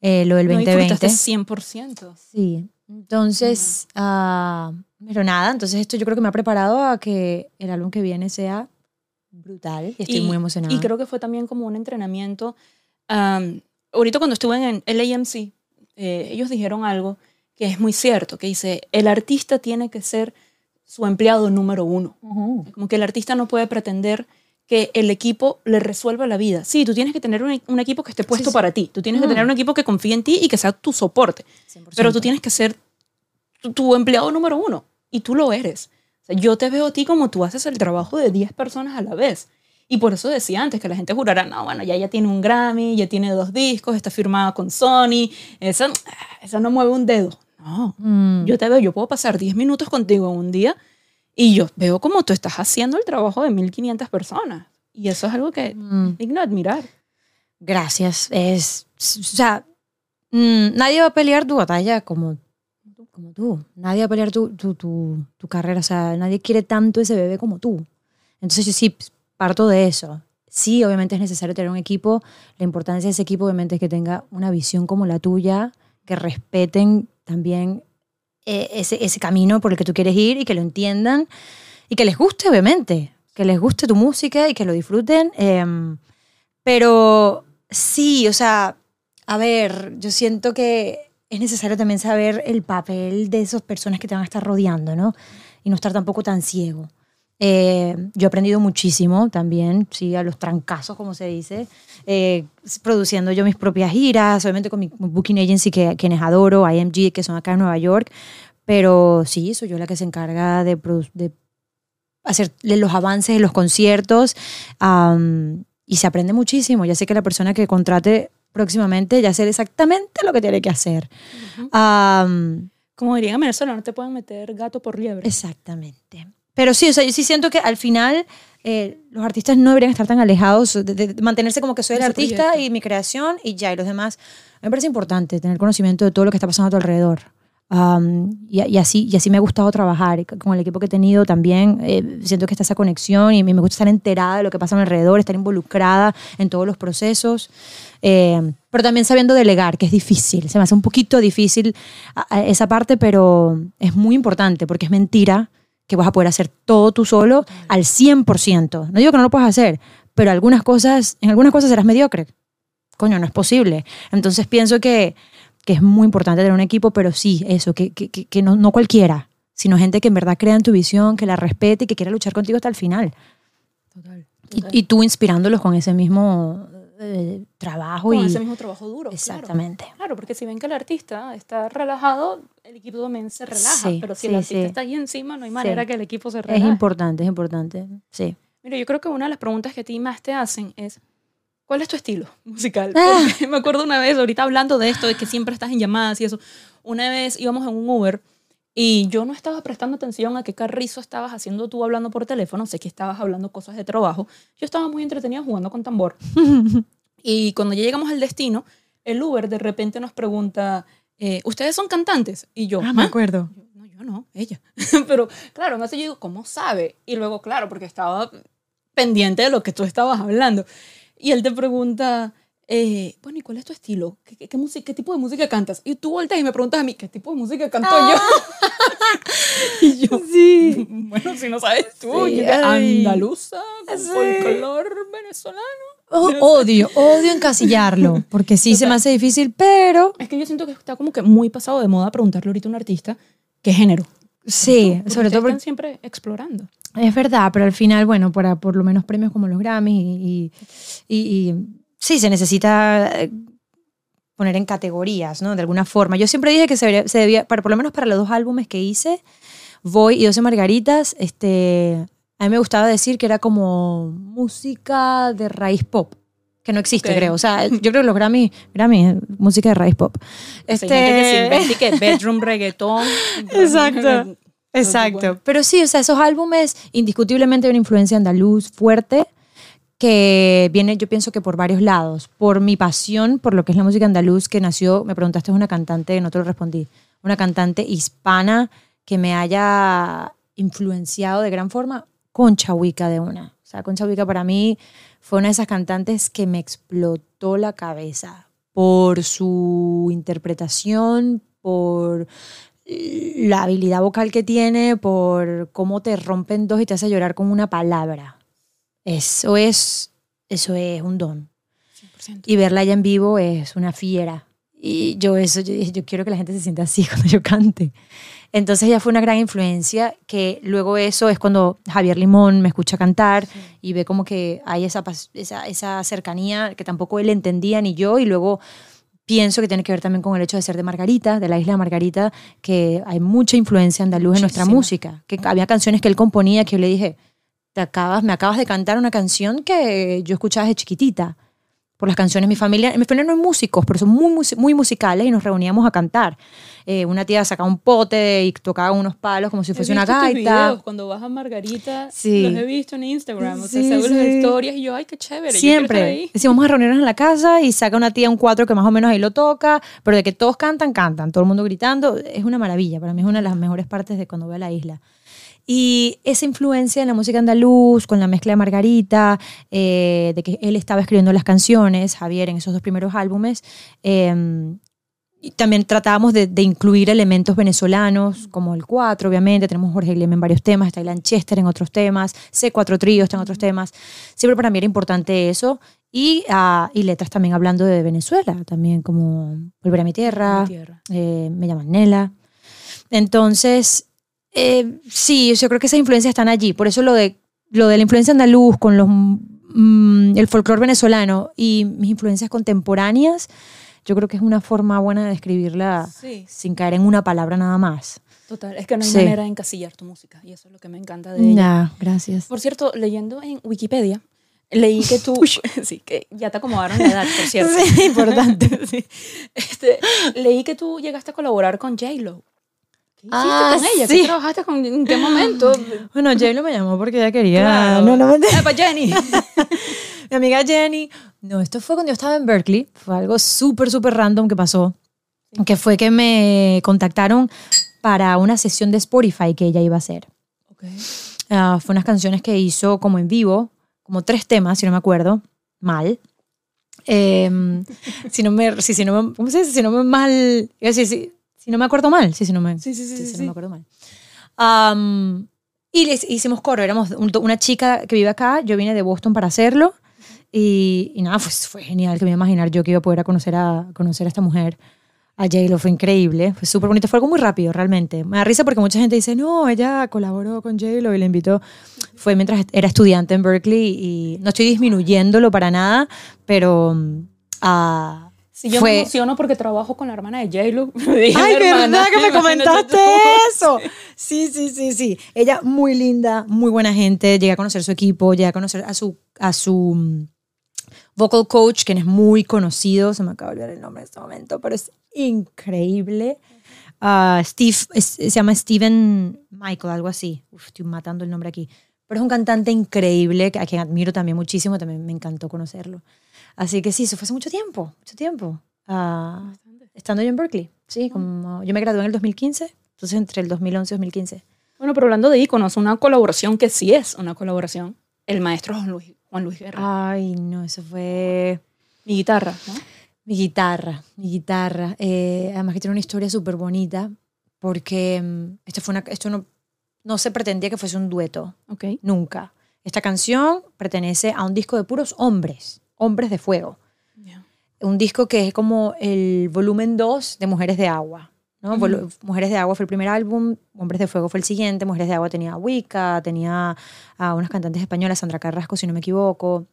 eh, lo del No 2020. disfrutaste 100%. Sí, entonces, ah, pero nada, entonces esto yo creo que me ha preparado a que el álbum que viene sea brutal y estoy muy emocionada. Y creo que fue también como un entrenamiento. am, ahorita cuando estuve en el AMC, eh, ellos dijeron algo que es muy cierto, que dice, el artista tiene que ser su empleado número uno. Como que el artista no puede pretender que el equipo le resuelva la vida. Sí, tú tienes que tener un, un equipo que esté puesto sí. para ti. Tú tienes que Mm. tener un equipo que confíe en ti y que sea tu soporte. 100%. Pero tú tienes que ser tu, tu empleado número uno. Y tú lo eres. Sea, yo te veo a ti como tú haces el trabajo de 10 personas a la vez. Y por eso decía antes que la gente jurara, no, bueno, ya, ya tiene un Grammy, ya tiene dos discos, está firmada con Sony, esa, esa no mueve un dedo. No, Mm. yo te veo, yo puedo pasar 10 minutos contigo en un día y yo veo como tú estás haciendo el trabajo de 1500 personas. Y eso es algo que Mm. es digno de admirar. Gracias. Es, o sea, mm, nadie va a pelear tu batalla como, como tú. Nadie va a pelear tu, tu, tu, tu carrera. O sea, nadie quiere tanto ese bebé como tú. Entonces yo sí parto de eso. Sí, obviamente es necesario tener un equipo. La importancia de ese equipo obviamente es que tenga una visión como la tuya, que respeten también eh, ese, ese camino por el que tú quieres ir y que lo entiendan y que les guste, obviamente. Que les guste tu música y que lo disfruten. em, pero sí, o sea, a ver, yo siento que es necesario también saber el papel de esas personas que te van a estar rodeando, ¿no? Y no estar tampoco tan ciego. Eh, yo he aprendido muchísimo también, sí, a los trancazos, como se dice, eh, produciendo yo mis propias giras, obviamente con mi booking agency, que, quienes adoro, IMG, que son acá en Nueva York, pero sí, soy yo la que se encarga de, de hacer los avances de los conciertos y se aprende muchísimo. Ya sé que la persona que contrate próximamente ya sabe exactamente lo que tiene que hacer. Am, Como dirían en Venezuela, no te pueden meter gato por liebre. Exactamente. Pero sí, o sea, yo sí siento que al final eh, los artistas no deberían estar tan alejados de, de- mantenerse como que soy el artista proyecto. y mi creación y ya, y los demás. A mí me parece importante tener conocimiento de todo lo que está pasando a tu alrededor. Um, y, y así, y así me ha gustado trabajar. Y Con el equipo que he tenido también, eh, siento que está esa conexión y me gusta estar enterada de lo que pasa a mi alrededor, estar involucrada en todos los procesos. Eh, pero también sabiendo delegar, que es difícil. Se me hace un poquito difícil esa parte, pero es muy importante porque es mentira que vas a poder hacer todo tú solo al 100%. No digo que no lo puedas hacer, pero algunas cosas, en algunas cosas serás mediocre. Coño, no es posible. Entonces pienso que, que es muy importante tener un equipo, pero sí, eso, que, que, que- que no, no cualquiera, sino gente que en verdad crea en tu visión, que la respete y que quiera luchar contigo hasta el final. Total. Y, y tú inspirándolos con ese mismo eh, trabajo Con y... ese mismo trabajo duro. claro. Exactamente. Claro, porque si ven que el artista está relajado, el equipo también se relaja. Sí, pero si sí, el artista sí. está ahí encima, no hay manera que el equipo se Es relaje. importante, es importante. Sí. Mira, yo creo que una de las preguntas que a ti más te hacen es, ¿cuál es tu estilo musical? Ah. Porque me acuerdo una vez, ahorita hablando de esto, de que siempre estás en llamadas y eso, una vez íbamos en un Uber y yo no estaba prestando atención a qué carrizo estabas haciendo tú hablando por teléfono, sé que estabas hablando cosas de trabajo, yo estaba muy entretenida jugando con tambor. y cuando ya llegamos al destino, el Uber de repente nos pregunta, eh, ¿ustedes son cantantes? Y yo, Ah, me "¿Ah?". acuerdo. Yo, no, yo no, ella. Pero claro, me hace yo digo, ¿cómo sabe? Y luego, claro, porque estaba pendiente de lo que tú estabas hablando. Y él te pregunta, eh, bueno, ¿y cuál es tu estilo? ¿Qué, qué, qué música, ¿Qué tipo de música cantas? Y tú volteas y me preguntas a mí, ¿qué tipo de música canto yo? y yo, Sí. bueno, si no sabes tú, Sí, yo andaluza, con Sí. folclor venezolano. Odio, odio encasillarlo, porque sí se me hace difícil, pero Es que yo siento que está como que muy pasado de moda preguntarle ahorita a un artista qué género. sí, sobre todo porque están siempre explorando. es verdad, pero al final, bueno, para por lo menos premios como los Grammys y, y- y- y sí, se necesita eh, poner en categorías, ¿no? De alguna forma. Yo siempre dije que se, se debía, para, por lo menos para los dos álbumes que hice, Voy y 12 Margaritas, este, a mí me gustaba decir que era como música de raíz pop, que no existe, creo. O sea, yo creo que los Grammy, Grammy música de raíz pop. Este... Hay gente que se que bedroom reggaetón. Exacto. Exacto. Pero sí, o sea, esos álbumes indiscutiblemente hay una influencia andaluz fuerte que viene, yo pienso que por varios lados. Por mi pasión por lo que es la música andaluz, que nació, me preguntaste, es una cantante, no te lo respondí, una cantante hispana que me haya influenciado de gran forma, Concha Huica de una. O sea, Concha Huica para mí fue una de esas cantantes que me explotó la cabeza por su interpretación, por la habilidad vocal que tiene, por cómo te rompen dos y te hace llorar con una palabra. Eso es, eso es un don. 100%. Y verla ya en vivo es una fiera. Y yo eso, yo dije, yo quiero que la gente se sienta así cuando yo cante. Entonces ella fue una gran influencia, que luego eso es cuando Javier Limón me escucha cantar y ve como que hay esa, esa, esa cercanía que tampoco él entendía ni yo y luego pienso que tiene que ver también con el hecho de ser de Margarita, de la isla de Margarita, que hay mucha influencia andaluz en nuestra música, que había canciones que él componía que yo le dije, te acabas, me acabas de cantar una canción que yo escuchaba desde chiquitita por las canciones. Mi familia, mi familia no es músicos, pero son muy, muy musicales y nos reuníamos a cantar. Eh, una tía sacaba un pote y tocaba unos palos como si fuese He una visto tus gaita. videos cuando vas a Margarita, Sí. los he visto en Instagram, o sea, Sí, las sí. historias y yo, ay, qué chévere. Siempre. Decimos, vamos a reunirnos en la casa y saca una tía un cuatro que más o menos ahí lo toca, pero de que todos cantan, cantan, todo el mundo gritando, es una maravilla. Para mí es una de las mejores partes de cuando voy a la isla. Y esa influencia en la música andaluz, con la mezcla de Margarita, eh, de que él estaba escribiendo las canciones, Javier, en esos dos primeros álbumes, eh, y también tratábamos de, de incluir elementos venezolanos, como el 4, obviamente. Tenemos Jorge Glem en varios temas, está Ilan Chester en otros temas, C4 Trío está en otros temas. Siempre para mí era importante eso. Y, ah, y letras también hablando de Venezuela, también como Volver a mi tierra, Mi tierra. eh, Me llaman Nela. Entonces, eh, sí, yo creo que esas influencias están allí. Por eso lo de, lo de la influencia andaluz con los, mm, el folclore venezolano y mis influencias contemporáneas, yo creo que es una forma buena de describirla Sí, sin caer en una palabra nada más. total. Es que no hay Sí. manera de encasillar tu música y eso es lo que me encanta de ella. Ya, gracias. Por cierto, leyendo en Wikipedia, leí que tú, sí, que ya te acomodaron la edad, por cierto. Sí, importante. Sí. Este, leí que tú llegaste a colaborar con J-Lo. ¿Qué hiciste Ah, con ella? sí. ¿Qué trabajaste con, ¿En qué momento? Bueno, J-Lo me llamó porque ella quería... Claro. No, no, mentira. Epa, Jenny. Mi amiga Jenny. No, esto fue cuando yo estaba en Berkeley. Fue algo súper, súper random que pasó. Que fue que me contactaron para una sesión de Spotify que ella iba a hacer. Ah, fue unas canciones que hizo como en vivo, como tres temas, si no me acuerdo, mal. Em, si no me, si, si no me, ¿cómo se dice? Si no me mal, decir, si, si no me acuerdo mal, sí, si no me, Sí, sí, sí, sí, si no sí. me acuerdo mal. Am, y les hicimos coro, éramos un- una chica que vive acá, yo vine de Boston para hacerlo y, y nada, pues fue genial que me iba a imaginar yo que iba a poder a conocer a, conocer a esta mujer. A J-Lo fue increíble, fue súper bonito, fue algo muy rápido realmente. Me da risa porque mucha gente dice, no, ella colaboró con J-Lo y la invitó. Fue mientras era estudiante en Berkeley y no estoy disminuyéndolo para nada, pero mm, Si yo me fue... emociono porque trabajo con la hermana de J-Lo. Ay, verdad que me comentaste eso. Sí, sí, sí, sí. Ella muy linda, muy buena gente. Llegué a conocer su equipo, llegué a conocer a su, a su mm, vocal coach, quien es muy conocido. Se me acaba de olvidar el nombre en este momento, pero es increíble. Ah, Steve, es- se llama Steven Michael, algo así. Uf, estoy matando el nombre aquí. Pero es un cantante increíble, a quien admiro también muchísimo. También me encantó conocerlo. Así que sí, eso fue hace mucho tiempo, mucho tiempo. Ah, estando yo en Berkeley. Sí, como yo me gradué en el 2015, entonces entre el 2011 y 2015. Bueno, pero hablando de íconos, una colaboración que sí es una colaboración. El maestro Juan Luis, Juan Luis Guerra. Ay, no, eso fue Mi guitarra, ¿no? mi guitarra, mi guitarra. Eh, además que tiene una historia súper bonita porque mm, esto, fue una, esto no, no se pretendía que fuese un dueto, Ok. nunca. Esta canción pertenece a un disco de puros hombres, hombres de fuego. Un disco que es como el volumen 2 de Mujeres de Agua. ¿no? Mujeres de Agua fue el primer álbum, Hombres de Fuego fue el siguiente, Mujeres de Agua tenía a Wicca, tenía a unas cantantes españolas, Sandra Carrasco, si no me equivoco.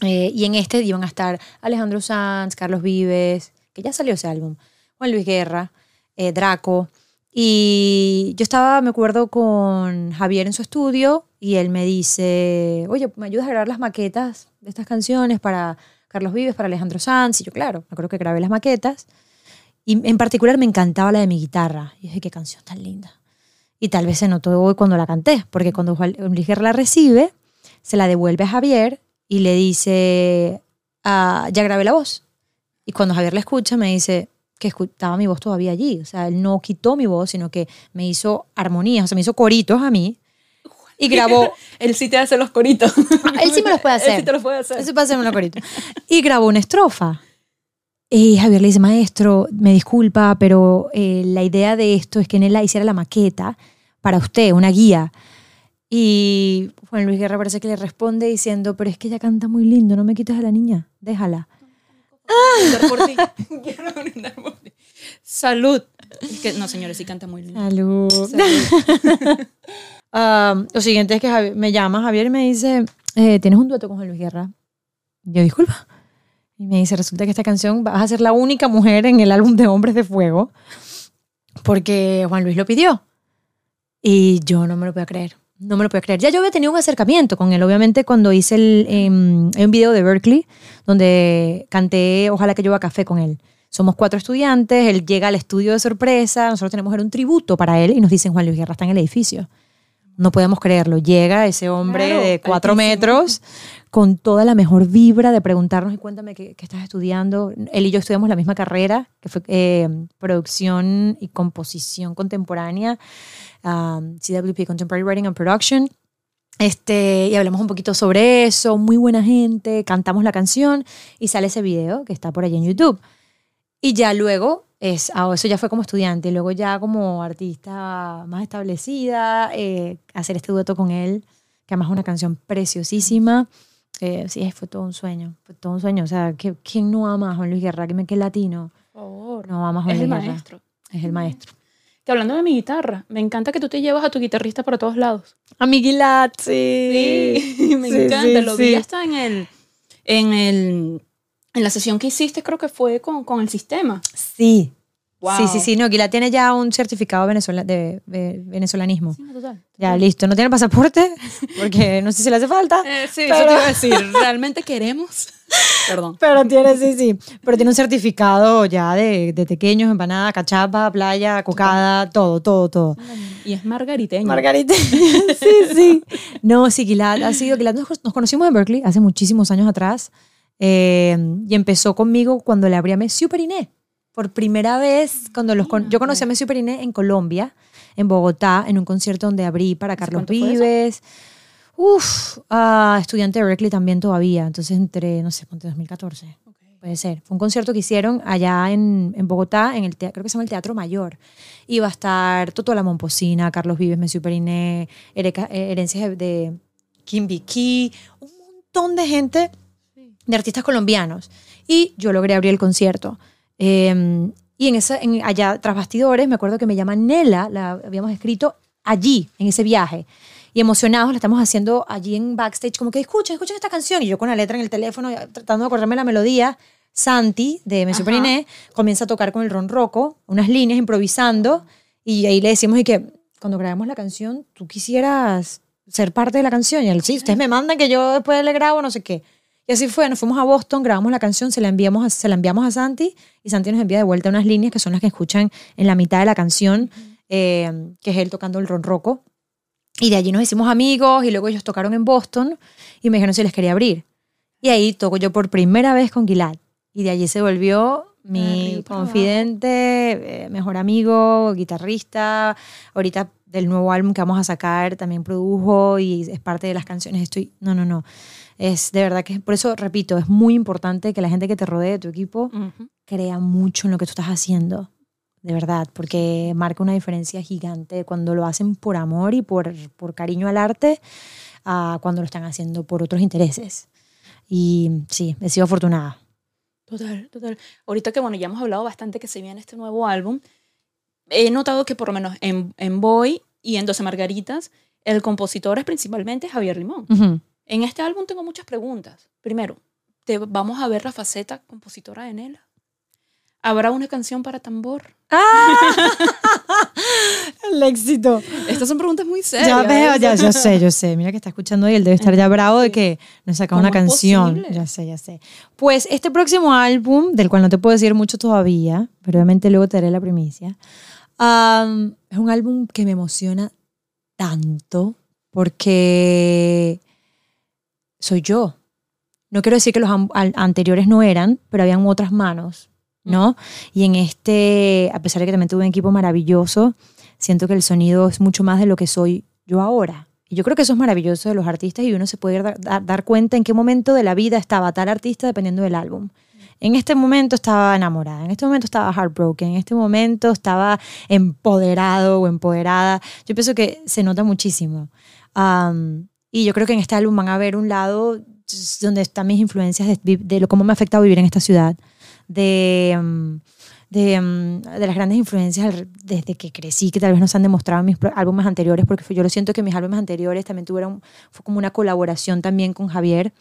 Eh, y en este iban a estar Alejandro Sanz, Carlos Vives, que ya salió ese álbum, Juan Luis Guerra, eh, Draco. Y yo estaba, me acuerdo, con Javier en su estudio y él me dice, oye, ¿me ayudas a grabar las maquetas de estas canciones para Carlos Vives, para Alejandro Sanz? Y yo, claro, me acuerdo que grabé las maquetas. Y en particular me encantaba la de mi guitarra. Y dije, qué canción tan linda. Y tal vez se notó hoy cuando la canté, porque cuando Juan Luis Guerra la recibe, se la devuelve a Javier y le dice, ah, ya grabé la voz. Y cuando Javier la escucha, me dice que escuchaba mi voz todavía allí. O sea, él no quitó mi voz, sino que me hizo armonías, o sea, me hizo coritos a mí. Y grabó, Él sí te hace los coritos. él sí me los puede Él sí hacer. te los puede hacer. Eso puede hacerme una corito. Y grabó una estrofa. Y Javier le dice, maestro, me disculpa, pero eh, la idea de esto es que en él la hiciera la maqueta para usted, una guía. Y Juan Luis Guerra parece que le responde diciendo, pero es que ella canta muy lindo, no me quites a la niña, déjala. Brindar por ti. Quiero brindar por ti. Salud. Es que, no, señores, sí canta muy lindo. Salud. Salud. Ah, lo siguiente es que Javi- me llama Javier y me dice, eh, ¿tienes un dueto con Juan Luis Guerra? Yo, disculpa. Y me dice, resulta que esta canción vas a ser la única mujer en el álbum de Hombres de Fuego porque Juan Luis lo pidió. Y yo no me lo puedo creer. No me lo puedo creer. Ya yo había tenido un acercamiento con él, obviamente, cuando hice el, em, un video de Berkeley donde canté Ojalá que yo a café con él. Somos cuatro estudiantes, él llega al estudio de sorpresa, nosotros tenemos un tributo para él y nos dicen Juan Luis Guerra está en el edificio. No podemos creerlo. Llega ese hombre Claro, de cuatro altísimo. metros con toda la mejor vibra de preguntarnos y cuéntame qué, qué estás estudiando. Él y yo estudiamos la misma carrera, que fue eh, producción y composición contemporánea, um, CWP, Contemporary Writing and Production. Este, y hablamos un poquito sobre eso, muy buena gente, cantamos la canción y sale ese video que está por allí en YouTube. Y ya luego, es, ah, eso ya fue como estudiante, luego ya como artista más establecida, eh, hacer este dueto con él, que además es una canción preciosísima. Eh, sí, fue todo un sueño, fue todo un sueño. O sea, ¿qué- ¿quién no ama a Juan Luis Guerra? ¿Quién que es latino? Por favor. No ama a Juan es el Luis Guerra. maestro. Es el maestro. Que hablando de mi guitarra, me encanta que tú te llevas a tu guitarrista para todos lados. A Miguel Sí, me Sí, encanta. sí, Lo sí. vi hasta en el, en el, en la sesión que hiciste, creo que fue con, con el sistema. Sí. Wow. Sí, sí, sí. No, Guila tiene ya un certificado venezola- de, de venezolanismo. Sí, total. Ya, listo. No tiene pasaporte porque no sé si le hace falta. Eh, sí, Pero- eso te iba a decir. Realmente queremos. Perdón. Pero tiene, sí, sí. Pero tiene un certificado ya de, de tequeños, empanada, cachapa, playa, cocada, todo, todo, todo. Y es margariteño. Margarita. sí, sí. No, sí, Gilad ha sido. Gilad nos, nos conocimos en Berkeley hace muchísimos años atrás. eh, y empezó conmigo cuando le abrí a Messi Periné. Por primera vez, cuando los con- yo conocí a Messi Periné en Colombia, en Bogotá, en un concierto donde abrí para Carlos? Vives. Uf, ah, estudiante de Berkeley también todavía. Entonces, entre, no sé, ponte 2014. Puede ser. Fue un concierto que hicieron allá en, en Bogotá, en el creo que se llama el Teatro Mayor. Iba a estar Toto La Momposina, Carlos Vives, Messi Periné, eh, Herencias de, Kim Key, un montón de gente, de artistas colombianos. Y yo logré abrir el concierto. Eh, y en esa, en, allá, tras bastidores, me acuerdo que me llama Nela, la habíamos escrito allí, en ese viaje. Y emocionados, la estamos haciendo allí en backstage, como que escuchen, escuchen esta canción. Y yo con la letra en el teléfono, tratando de acordarme la melodía. Santi, de. Periné, comienza a tocar con el ron roco, unas líneas, improvisando. Y ahí le decimos, y que cuando grabemos la canción, tú quisieras ser parte de la canción. Y él, sí, ustedes me mandan que yo después le grabo, no sé qué. Y así fue, nos fuimos a Boston, grabamos la canción, se la enviamos a, se la enviamos a Santi y Santi nos envía de vuelta unas líneas que son las que escuchan en la mitad de la canción, eh, que es él tocando el ronroco. Y de allí nos hicimos amigos y luego ellos tocaron en Boston y me dijeron si les quería abrir. Y ahí toco yo por primera vez con Gilad. Y de allí se volvió mi para confidente, eh, mejor amigo, guitarrista. Ahorita del nuevo álbum que vamos a sacar también produjo y es parte de las canciones. Estoy, no, no, no. Es de verdad que, por eso repito, es muy importante que la gente que te rodee de tu equipo crea mucho en lo que tú estás haciendo. De verdad, porque marca una diferencia gigante cuando lo hacen por amor y por, por cariño al arte, a cuando lo están haciendo por otros intereses. Y sí, he sido afortunada. Total, total. Ahorita que, bueno, ya hemos hablado bastante que se viene este nuevo álbum, he notado que por lo menos en, en Boy y en 12 Margaritas, el compositor es principalmente Javier Limón. Ujú. En este álbum tengo muchas preguntas. Primero, ¿te vamos a ver la faceta compositora de Nela? ¿Habrá una canción para tambor? El éxito. Estas son preguntas muy serias. Ya veo, ya, yo sé, yo sé. Mira que está escuchando y él debe estar ya bravo de que no saca ¿Cómo una canción. posible? Ya sé, ya sé. Pues este próximo álbum, del cual no te puedo decir mucho todavía, pero obviamente luego te daré la primicia, am, es un álbum que me emociona tanto porque soy yo. No quiero decir que los anteriores no eran, pero habían otras manos, ¿no? Y en este, a pesar de que también tuve un equipo maravilloso, siento que el sonido es mucho más de lo que soy yo ahora. Y yo creo que eso es maravilloso de los artistas y uno se puede dar, dar- dar cuenta en qué momento de la vida estaba tal artista dependiendo del álbum. En este momento estaba enamorada, en este momento estaba heartbroken, en este momento estaba empoderado o empoderada. Yo pienso que se nota muchísimo. Y yo creo que en este álbum van a ver un lado donde están mis influencias de, de lo cómo me ha afectado vivir en esta ciudad, de, mm, de, mm, de las grandes influencias desde que crecí, que tal vez no se han demostrado en mis álbumes anteriores, porque fue- yo lo siento que mis álbumes anteriores también tuvieron, fue como una colaboración también con Javier.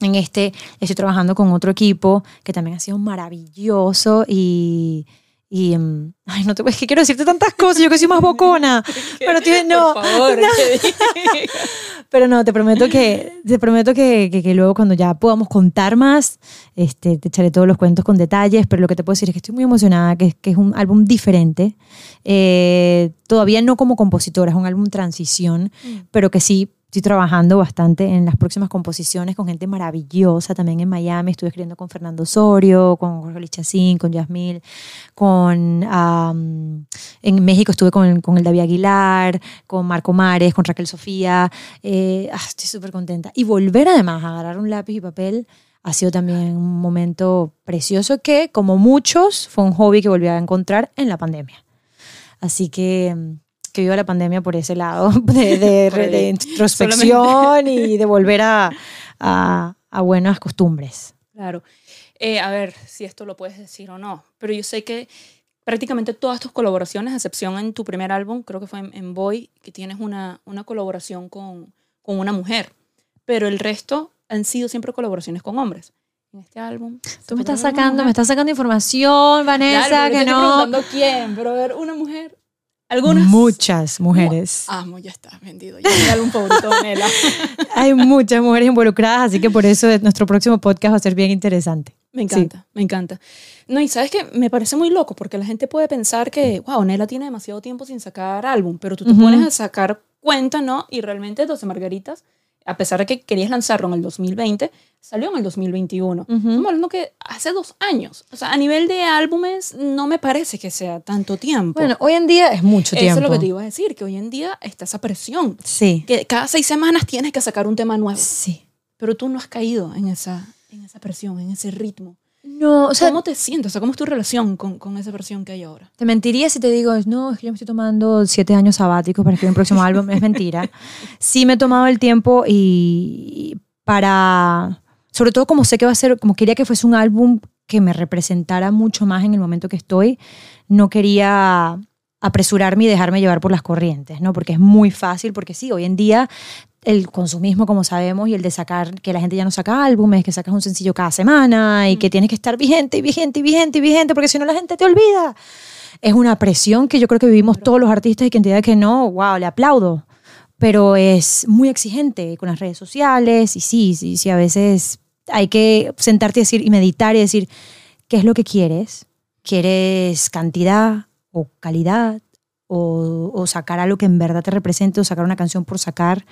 En este estoy trabajando con otro equipo que también ha sido maravilloso y... y mm, ay, no te es que quiero decirte tantas cosas, yo que soy más bocona. Pero tío, no. Por favor. Pero no, te prometo que, te prometo que, que, que luego cuando ya podamos contar más, este, te echaré todos los cuentos con detalles, pero lo que te puedo decir es que estoy muy emocionada, que, que es un álbum diferente. Eh, todavía no como compositora, es un álbum transición, pero que sí estoy trabajando bastante en las próximas composiciones con gente maravillosa también en Miami. Estuve escribiendo con Fernando Osorio, con Jorge Lichacín, con Yasmil, con... am, en México estuve con, con el David Aguilar, con Marco Mares, con Raquel Sofía. Eh, ah, estoy súper contenta. Y volver además a agarrar un lápiz y papel ha sido también un momento precioso que, como muchos, fue un hobby que volví a encontrar en la pandemia. Así que que viva la pandemia por ese lado de, de- de introspección y de volver a, a- a buenas costumbres. Claro. Eh, a ver si esto lo puedes decir o no, pero yo sé que prácticamente todas tus colaboraciones, a excepción en tu primer álbum, creo que fue en, en Boy, que tienes una, una colaboración con, con una mujer, pero el resto han sido siempre colaboraciones con hombres. En este álbum... Tú me ¿se estás sacando, me estás sacando información, Vanessa, Claro, pero que te estoy no. preguntando quién, pero a ver, una mujer. Algunas. Muchas mujeres. Amo, ya está, vendido. Ya de Nela. Hay muchas mujeres involucradas, así que por eso nuestro próximo podcast va a ser bien interesante. Me encanta, me encanta. No, y sabes que me parece muy loco porque la gente puede pensar que, wow, Nela tiene demasiado tiempo sin sacar álbum, pero tú te Ujú. pones a sacar cuenta, ¿no? Y realmente 12 Margaritas, a pesar de que querías lanzarlo en el 2020, salió en el 2021. Ujú. Estamos hablando que hace dos años. O sea, a nivel de álbumes, no me parece que sea tanto tiempo. Bueno, hoy en día es mucho Eso tiempo. es lo que te iba a decir, que hoy en día está esa presión. Sí. Que cada seis semanas tienes que sacar un tema nuevo. Sí. Pero tú no has caído en esa, en esa presión, en ese ritmo. No, o sea, ¿Cómo te sientes? O sea, ¿cómo es tu relación con, con esa presión que hay ahora? Te mentiría si te digo, no, es que yo me estoy tomando siete años sabáticos para escribir un próximo álbum. Es mentira. Sí me he tomado el tiempo y para, sobre todo como sé que va a ser, como quería que fuese un álbum que me representara mucho más en el momento que estoy, no quería apresurarme y dejarme llevar por las corrientes, ¿no? Porque es muy fácil, porque sí, hoy en día el consumismo, como sabemos, y el de sacar, que la gente ya no saca álbumes, que sacas un sencillo cada semana y que tienes que estar vigente y vigente y vigente y vigente, porque si no la gente te olvida. Es una presión que yo creo que vivimos todos los artistas y quien te diga que no, wow, le aplaudo. Pero es muy exigente con las redes sociales y sí, sí, sí, a veces hay que sentarte y, decir, y meditar y decir, ¿qué es lo que quieres? ¿Quieres cantidad o calidad? O, o sacar algo que en verdad te represente o sacar una canción por sacar.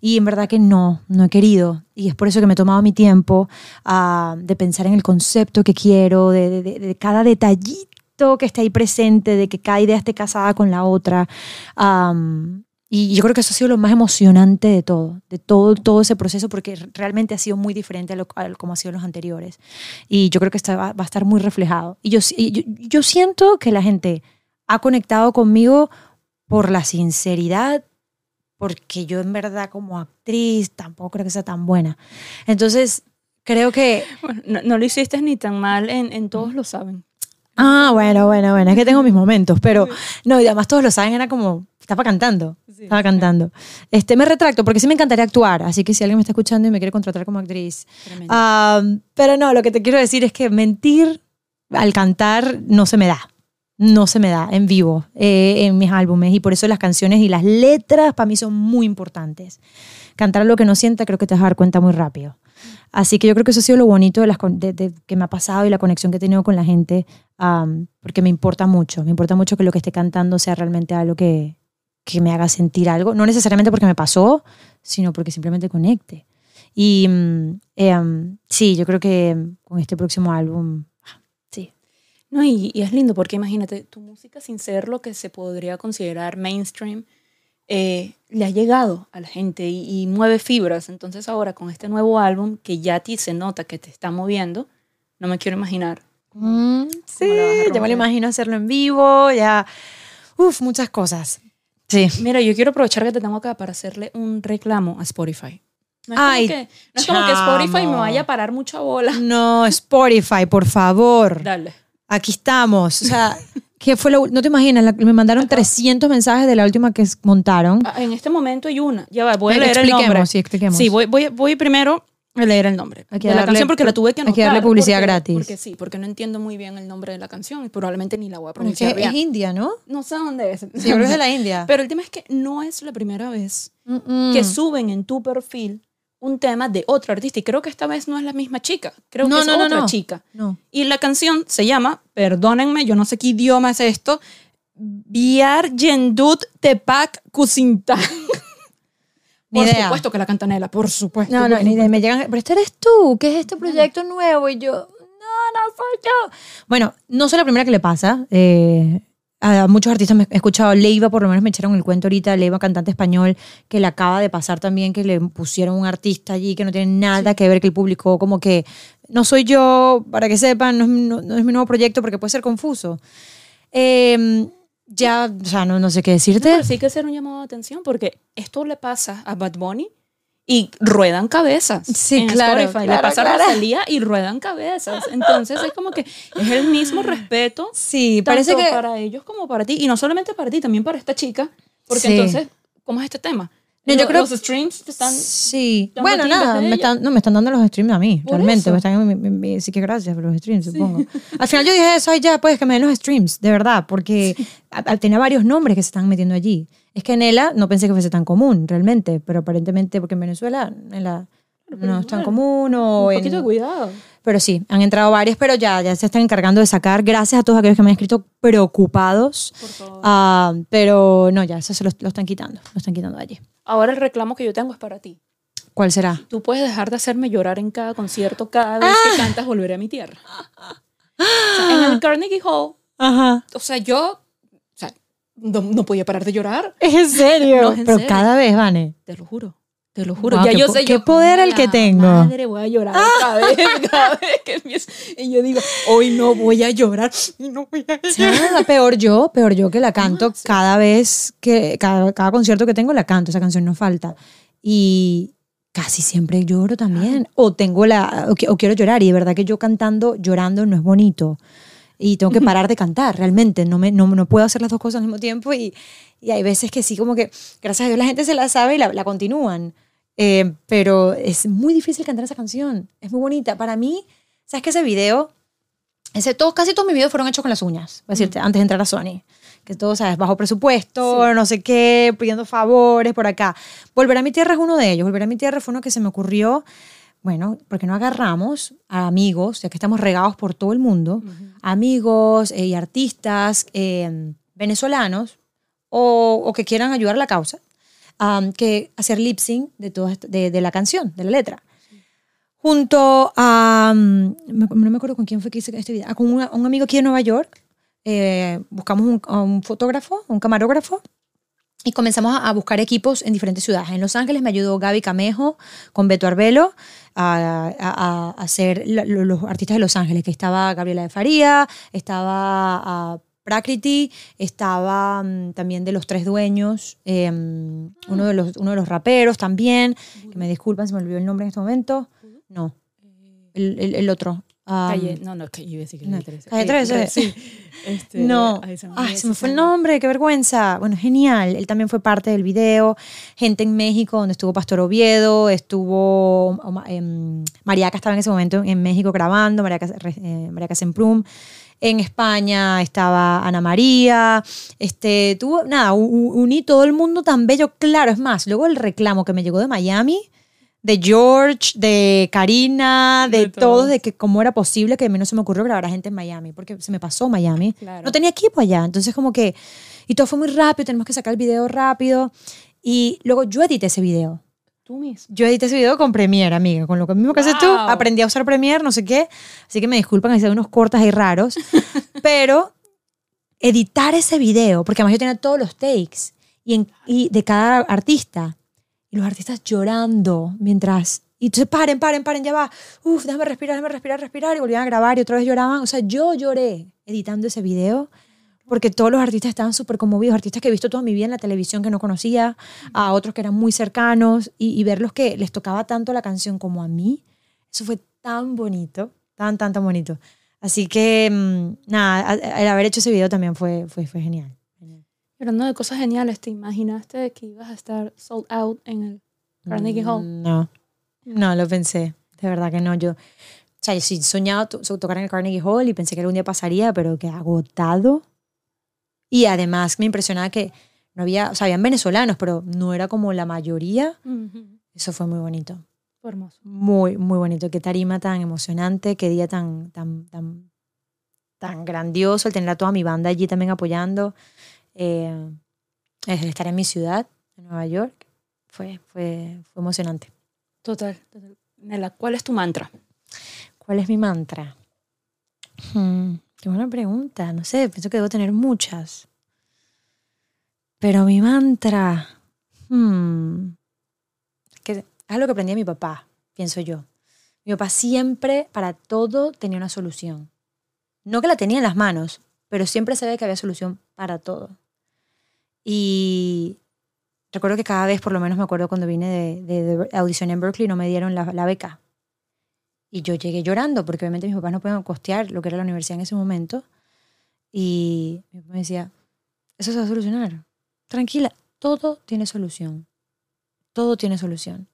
Y en verdad que no, no he querido. Y es por eso que me he tomado mi tiempo ah, de pensar en el concepto que quiero, de, de- de- cada detallito que esté ahí presente, de que cada idea esté casada con la otra. Am, y yo creo que eso ha sido lo más emocionante de todo, de todo, todo ese proceso, porque realmente ha sido muy diferente a lo, a como ha sido los anteriores. Y yo creo que esto va, va a estar muy reflejado. Y yo, yo, yo siento que la gente ha conectado conmigo por la sinceridad, porque yo en verdad como actriz tampoco creo que sea tan buena. Entonces, creo que... Bueno, no, no lo hiciste ni tan mal, en, en todos lo saben. Ah, bueno, bueno, bueno, es que tengo mis momentos, pero no, y además todos lo saben, era como, estaba cantando, estaba cantando. Este, me retracto porque sí me encantaría actuar, así que si alguien me está escuchando y me quiere contratar como actriz. Ah, pero no, lo que te quiero decir es que mentir al cantar no se me da. No se me da en vivo, eh, en mis álbumes, y por eso las canciones y las letras para mí son muy importantes. Cantar lo que no sienta creo que te vas a dar cuenta muy rápido. Así que yo creo que eso ha sido lo bonito de las, de- de- que me ha pasado y la conexión que he tenido con la gente, porque me importa mucho, me importa mucho que lo que esté cantando sea realmente algo que, me haga sentir algo, no necesariamente porque me pasó, sino porque simplemente conecte. Y mm, em, sí, yo creo que con este próximo álbum. No, y, y es lindo porque imagínate, tu música sin ser lo que se podría considerar mainstream, eh, le ha llegado a la gente y, y mueve fibras. Entonces ahora con este nuevo álbum que ya a ti se nota que te está moviendo, no me quiero imaginar. Mm, sí, ya me lo imagino hacerlo en vivo, ya, uf, muchas cosas. Sí. Mira, yo quiero aprovechar que te tengo acá para hacerle un reclamo a Spotify. No es, como Ay, que, no es como que Spotify me vaya a parar mucha bola. No, Spotify, por favor. Dale. Aquí estamos. O sea, ¿qué fue lo, No te imaginas, la- me mandaron 300 mensajes de la última que montaron. Ah, En este momento hay una. Ya va, voy a leer el expliquemos, nombre. sí, expliquemos. Sí, voy, voy, voy primero a leer el nombre Hay que de la darle- canción porque la tuve que hay que darle publicidad porque- gratis. Porque sí, porque no entiendo muy bien el nombre de la canción y probablemente ni la voy a es, pronunciar que es. India, ¿no? No sé dónde es. Sí, creo que es de la India. Pero el tema es que no es la primera vez que suben en tu perfil un tema de otra artista. Y creo que esta vez no es la misma chica. Creo No, que es no, otra no. chica. No. Y la canción se llama, perdónenme, yo no sé qué idioma es esto, Biar Yendut Tepak Kusintan. Ni por idea. supuesto que la canta Nela, por supuesto. No, no, ni idea. Me llegan, pero este eres tú, ¿qué es este proyecto nuevo? Y yo, no, no soy yo. Bueno, no soy la primera que le pasa. eh, a muchos artistas me he escuchado, Leiva por lo menos me echaron el cuento ahorita, Leiva cantante español, que le acaba de pasar también que le pusieron un artista allí que no tiene nada que ver, que el publicó como que no soy yo, para que sepan, no es, mi- no- no es mi nuevo proyecto porque puede ser confuso. Eh, ya, o sea, no, no sé qué No, decirte. pero sí hay que hacer un llamado de atención porque esto le pasa a Bad Bunny y ruedan cabezas. Sí, en claro, Spotify. claro, le pasa claro. Rosalía y ruedan cabezas. Entonces es como que es el mismo respeto Sí, tanto parece que... para ellos como para ti. Y no solamente para ti, también para esta chica. Porque Sí. entonces, ¿cómo es este tema? Yo Los- creo- Los streams te están... Sí. dando Bueno, en nada, me están, no, me están dando los streams a mí, Por realmente. eso. Me están, mi- sí que gracias por los streams, supongo. Al final yo dije eso, ay, ya, pues que me den los streams, de verdad, porque a- a- tenía varios nombres que se están metiendo allí. Es que Nela no pensé que fuese tan común, realmente, pero aparentemente, porque en Venezuela Nela no es tan común o Un en- poquito de cuidado. Pero sí, han entrado varias, pero ya, ya se están encargando de sacar. Gracias a todos aquellos que me han escrito preocupados. Por favor. Ah, pero no, ya, eso se lo, lo están quitando, lo están quitando de allí. Ahora el reclamo que yo tengo es para ti. ¿Cuál será? Tú puedes dejar de hacerme llorar en cada concierto, cada vez Ah. que cantas Volveré a mi tierra. O sea, en el Carnegie Hall, Ajá. o sea, yo o sea, no, no podía parar de llorar, ¿Es en serio? No, es en pero serio. cada vez, Vane. te lo juro. Te lo juro. Wow, ya yo sé qué yo, poder el "A que tengo". Madre, voy a llorar otra vez, cada vez que empiezo. Y yo digo, hoy no voy a llorar. No voy a llorar. Peor yo, peor yo que la canto cada vez que, cada, cada concierto que tengo la canto, esa canción no falta. Y casi siempre lloro también. O tengo la, o, o quiero llorar y de verdad que yo cantando, llorando no es bonito. Y tengo que parar de cantar, realmente. No, me, no, no puedo hacer las dos cosas al mismo tiempo y, y hay veces que sí, como que, gracias a Dios, la gente se la sabe y la, la continúan. Eh, pero es muy difícil cantar esa canción. Es muy bonita. Para mí, ¿sabes que ese video? Ese, todos, casi todos mis videos fueron hechos con las uñas, voy a decirte, antes de entrar a Sony. Que todo, ¿sabes? Bajo presupuesto, no sé qué, pidiendo favores por acá. Volver a mi tierra es uno de ellos. Volver a mi tierra fue uno que se me ocurrió, bueno, porque no agarramos a amigos, ya que estamos regados por todo el mundo, amigos eh, y artistas eh, venezolanos o, o que quieran ayudar a la causa, um, que hacer lip sync de, toda de, de la canción, de la letra. Junto a, no me acuerdo con quién fue que hice este video, ah, con una- un amigo aquí de Nueva York, eh, buscamos un, a un fotógrafo, un camarógrafo, y comenzamos a, buscar equipos en diferentes ciudades. En Los Ángeles me ayudó Gaby Camejo con Beto Arbelo a, a- a hacer los artistas de Los Ángeles, que estaba Gabriela de Faría, estaba ah, Prakriti, estaba mm, también de los tres dueños, eh, uno, de los, uno de los raperos también, que me disculpan si me olvidó el nombre en este momento. No, el, el- el otro. Calle, no, no, que iba a decir que no, calle 13. Calle 13. Sí. Este, No, ay, se me ay, se me fue el nombre. qué vergüenza. Bueno, genial. Él también fue parte del video. Gente en México, donde estuvo Pastor Oviedo, estuvo um, em, Mariaca estaba en ese momento en México grabando, Mariaca, eh, Mariaca Semprum. En España estaba Ana María. Este, tuvo, nada, uní todo el mundo tan bello. Claro, es más, luego el reclamo que me llegó de Miami, de George, de Karina, de, De todos, todos. de que cómo era posible que a mí no se me ocurrió grabar a gente en Miami, porque se me pasó Miami. Claro. No tenía equipo allá, entonces como que, y todo fue muy rápido, tenemos que sacar el video rápido. Y luego yo edité ese video. Tú mismo. Yo edité ese video con Premiere, amiga, con lo mismo que haces tú. Wow. Aprendí a usar Premiere, no sé qué. Así que me disculpan, hice unos cortas ahí raros. pero editar ese video, porque además yo tenía todos los takes y, en- y de cada artista. Y los artistas llorando mientras... Y entonces paren, paren, paren, ya va. Uf, déjame respirar, déjame respirar, respirar. Y volvían a grabar y otra vez lloraban. O sea, yo lloré editando ese video porque todos los artistas estaban súper conmovidos, artistas que he visto toda mi vida en la televisión que no conocía, a otros que eran muy cercanos, y, y verlos que les tocaba tanto la canción como a mí, eso fue tan bonito, tan, tan, tan bonito. Así que, mm, nada, el haber hecho ese video también fue, fue, fue genial. Hablando de cosas geniales, ¿te imaginaste que ibas a estar sold out en el Carnegie Hall? Mm, No, no lo pensé, de verdad que no. Yo, o sea, yo sí soñaba to- so- tocar en el Carnegie Hall y pensé que algún día pasaría, pero que agotado. Y además me impresionaba que no había, o sea, habían venezolanos, pero no era como la mayoría. Ujú. Eso fue muy bonito. Fue hermoso. Muy, muy bonito. Qué tarima tan emocionante, qué día tan, tan, tan, tan grandioso el tener a toda mi banda allí también apoyando. Eh, estar en mi ciudad, en Nueva York, fue, fue, fue emocionante. Total, total. Nela, ¿cuál es tu mantra? ¿Cuál es mi mantra? Hmm, qué buena pregunta. No sé, pienso que debo tener muchas. Pero mi mantra. hmm, que es algo que aprendí de mi papá, pienso yo. Mi papá siempre, para todo, tenía una solución. No que la tenía en las manos, pero siempre sabía que había solución para todo. Y recuerdo que cada vez, por lo menos me acuerdo cuando vine de, de, audición en Berkeley, no me dieron la, la beca. Y yo llegué llorando, porque obviamente mis papás no podían costear lo que era la universidad en ese momento. Y mi papá me decía, eso se va a solucionar. Tranquila, todo tiene solución. Todo tiene solución.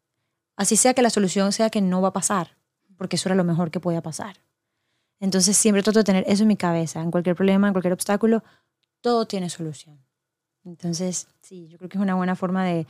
Así sea que la solución sea que no va a pasar, porque eso era lo mejor que podía pasar. Entonces siempre trato de tener eso en mi cabeza. En cualquier problema, en cualquier obstáculo, todo tiene solución. Entonces, sí, yo creo que es una buena forma de...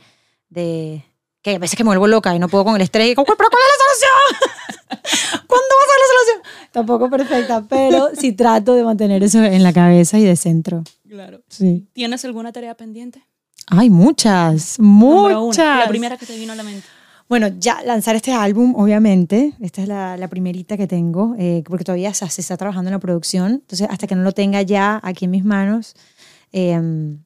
de que a veces que me vuelvo loca y no puedo con el estrés. y como, ¿Pero cuál es la solución? ¿Cuándo va a ser la solución? Tampoco perfecta, pero sí trato de mantener eso en la cabeza y de centro. Claro. Sí. ¿Tienes alguna tarea pendiente? Hay muchas, muchas. La primera que te vino a la mente. Bueno, ya lanzar este álbum, obviamente. Esta es la, la primerita que tengo, eh, porque todavía se, se está trabajando en la producción. Entonces, hasta que no lo tenga ya aquí en mis manos, eh,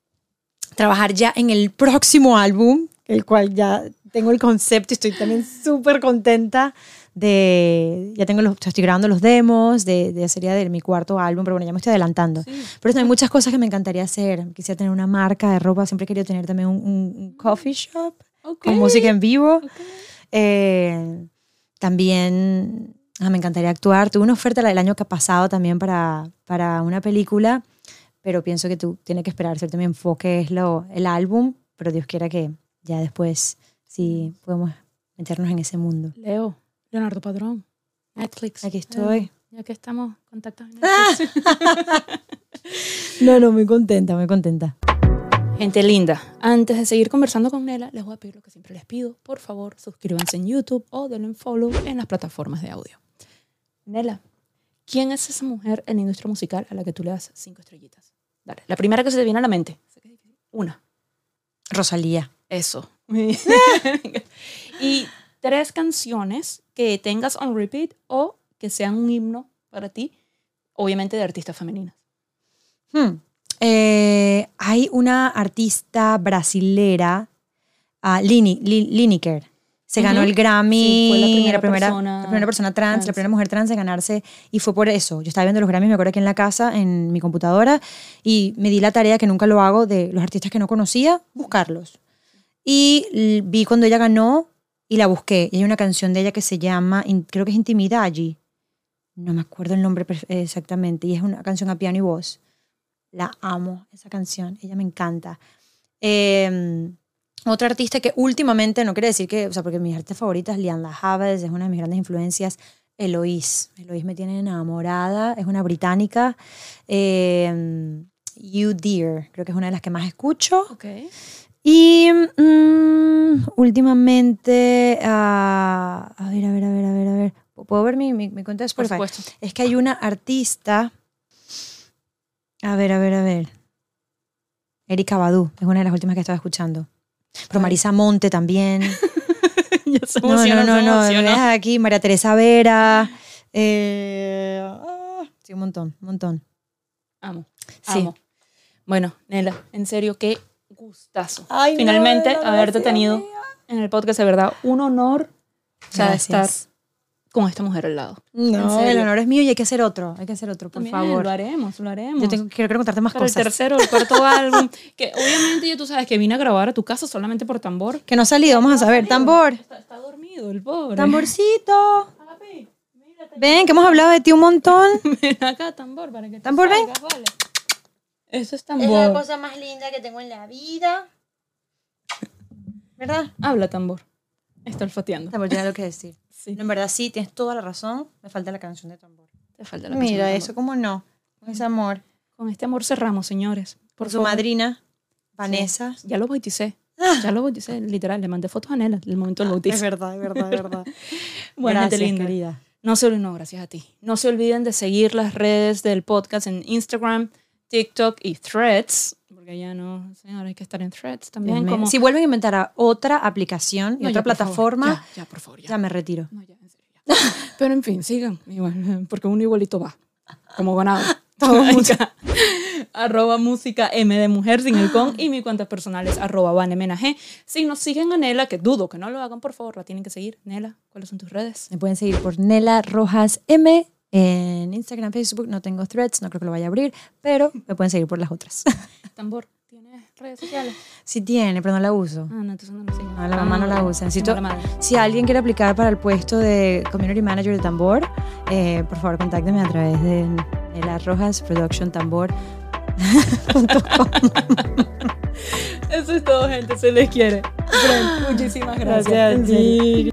trabajar ya en el próximo álbum, el cual ya tengo el concepto y estoy también súper contenta de, ya tengo los, estoy grabando los demos, de, de sería de mi cuarto álbum, pero bueno, ya me estoy adelantando. Sí. Pero hay muchas cosas que me encantaría hacer. Quisiera tener una marca de ropa, siempre he querido tener también un, un- un coffee shop Ok. con música en vivo. ok. Eh, también ah, me encantaría actuar. Tuve una oferta el año que ha pasado también para, para una película, pero pienso que tú tienes que esperar, ¿cierto? Mi enfoque es lo, el álbum, pero Dios quiera que ya después sí podemos meternos en ese mundo. Leo, Leonardo Padrón, Netflix. Aquí estoy. Ya que estamos contactados en Ah. Netflix. No, no, muy contenta, muy contenta. Gente linda, antes de seguir conversando con Nela, les voy a pedir lo que siempre les pido. Por favor, suscríbanse en YouTube o denle un follow en las plataformas de audio. Nela, ¿quién es esa mujer en la industria musical a la que tú le das cinco estrellitas? Dale, la primera que se te viene a la mente. Una. Rosalía. Eso. y tres canciones que tengas on repeat o que sean un himno para ti, obviamente de artistas femeninas. Hmm. Eh, hay una artista brasilera, Lini, Lineker. Se ganó Ujú. el Grammy, Sí, fue la primera primera, persona la primera persona trans, trans. la primera mujer trans en ganarse. Y fue por eso. Yo estaba viendo los Grammys, me acuerdo aquí en la casa, en mi computadora, y me di la tarea, que nunca lo hago, de los artistas que no conocía, buscarlos. Y vi cuando ella ganó y la busqué. Y hay una canción de ella que se llama, creo que es Intimidad allí. No me acuerdo el nombre exactamente. Y es una canción a piano y voz. La amo, esa canción. Ella me encanta. Eh, otra artista que últimamente, no quiere decir que, o sea, porque mis artistas favoritas, Lianla Havas, es una de mis grandes influencias. Eloise. Eloise me tiene enamorada. Es una británica. Eh, You Dear, creo que es una de las que más escucho. Ok. Y mm, últimamente, ah, a ver, a ver, a ver, a ver, a ver. ¿Puedo ver mi, mi, mi cuenta de Por supuesto. Es que hay una artista. A ver, a ver, a ver. Erika Badu, es una de las últimas que estaba escuchando. Pero. Marisa Monte también. ya No, no, no, no. aquí, María Teresa Vera. Eh, ah, sí, un montón, un montón. Amo. Sí. Amo. Bueno, Nela, en serio, qué gustazo. Ay, Finalmente, haberte tenido en el podcast, de verdad, un honor. O sea, Gracias. estar con esta mujer al lado. ¿En No, el honor es mío y hay que hacer otro. Hay que hacer otro, por También favor. Lo haremos, lo haremos. Yo tengo, quiero, quiero contarte más Para el cosas. tercero, el cuarto álbum, que obviamente ya tú sabes que vine a grabar a tu casa solamente por tambor. Que no ha salido, vamos a saber. Tambor. Está, está dormido el pobre. Tamborcito. Papi, mírate. Ven, que hemos hablado de ti un montón. Ven acá, tambor, para que te Tambor, ven. vale. Eso es tambor. más linda que tengo en la vida. ¿Verdad? Habla, tambor. Está olfateando. Tambor, ya lo que decir. Sí. En verdad, sí, tienes toda la razón. Me falta la canción de tambor. Te falta la canción Mira eso. ¿cómo no? Con ese amor. Con este amor cerramos, señores. Por su favor. madrina, Vanessa. Ya lo bauticé. Ya lo bauticé, literal. Le mandé fotos a Nela del momento del bautizo. Es verdad, es verdad, es verdad. Bueno, Gracias, linda. querida. No se olviden, no, gracias a ti. No se olviden de seguir las redes del podcast en Instagram, TikTok y Threads. Porque ya no, ahora hay que estar en Threads también. Como... Si vuelven a inventar a otra aplicación y No, otra ya, por favor, plataforma, ya, ya, por favor, ya. ya me retiro. No, ya, en serio, ya. Pero en fin, sigan. igual, porque uno igualito va. Como ganado. Todo está. arroba música M de mujer sin el con y mi cuenta personal es arroba vanemenag. Si nos siguen a Nela, que dudo que no lo hagan, por favor, la tienen que seguir. Nela, ¿cuáles son tus redes? Me pueden seguir por Nela Rojas M en Instagram, Facebook. No tengo threads, no creo que lo vaya a abrir, pero me pueden seguir por las otras. Tambor, ¿tienes redes sociales? Sí tiene, pero no la uso. Ah, no, entonces no siguen. No, la mamá no la usa. Necesito, la madre. si alguien quiere aplicar para el puesto de Community Manager de Tambor, eh, por favor, contácteme a través de Nela Rojas Production Tambor. Eso es todo, gente. Se les quiere. Muchísimas gracias. Gracias a ti.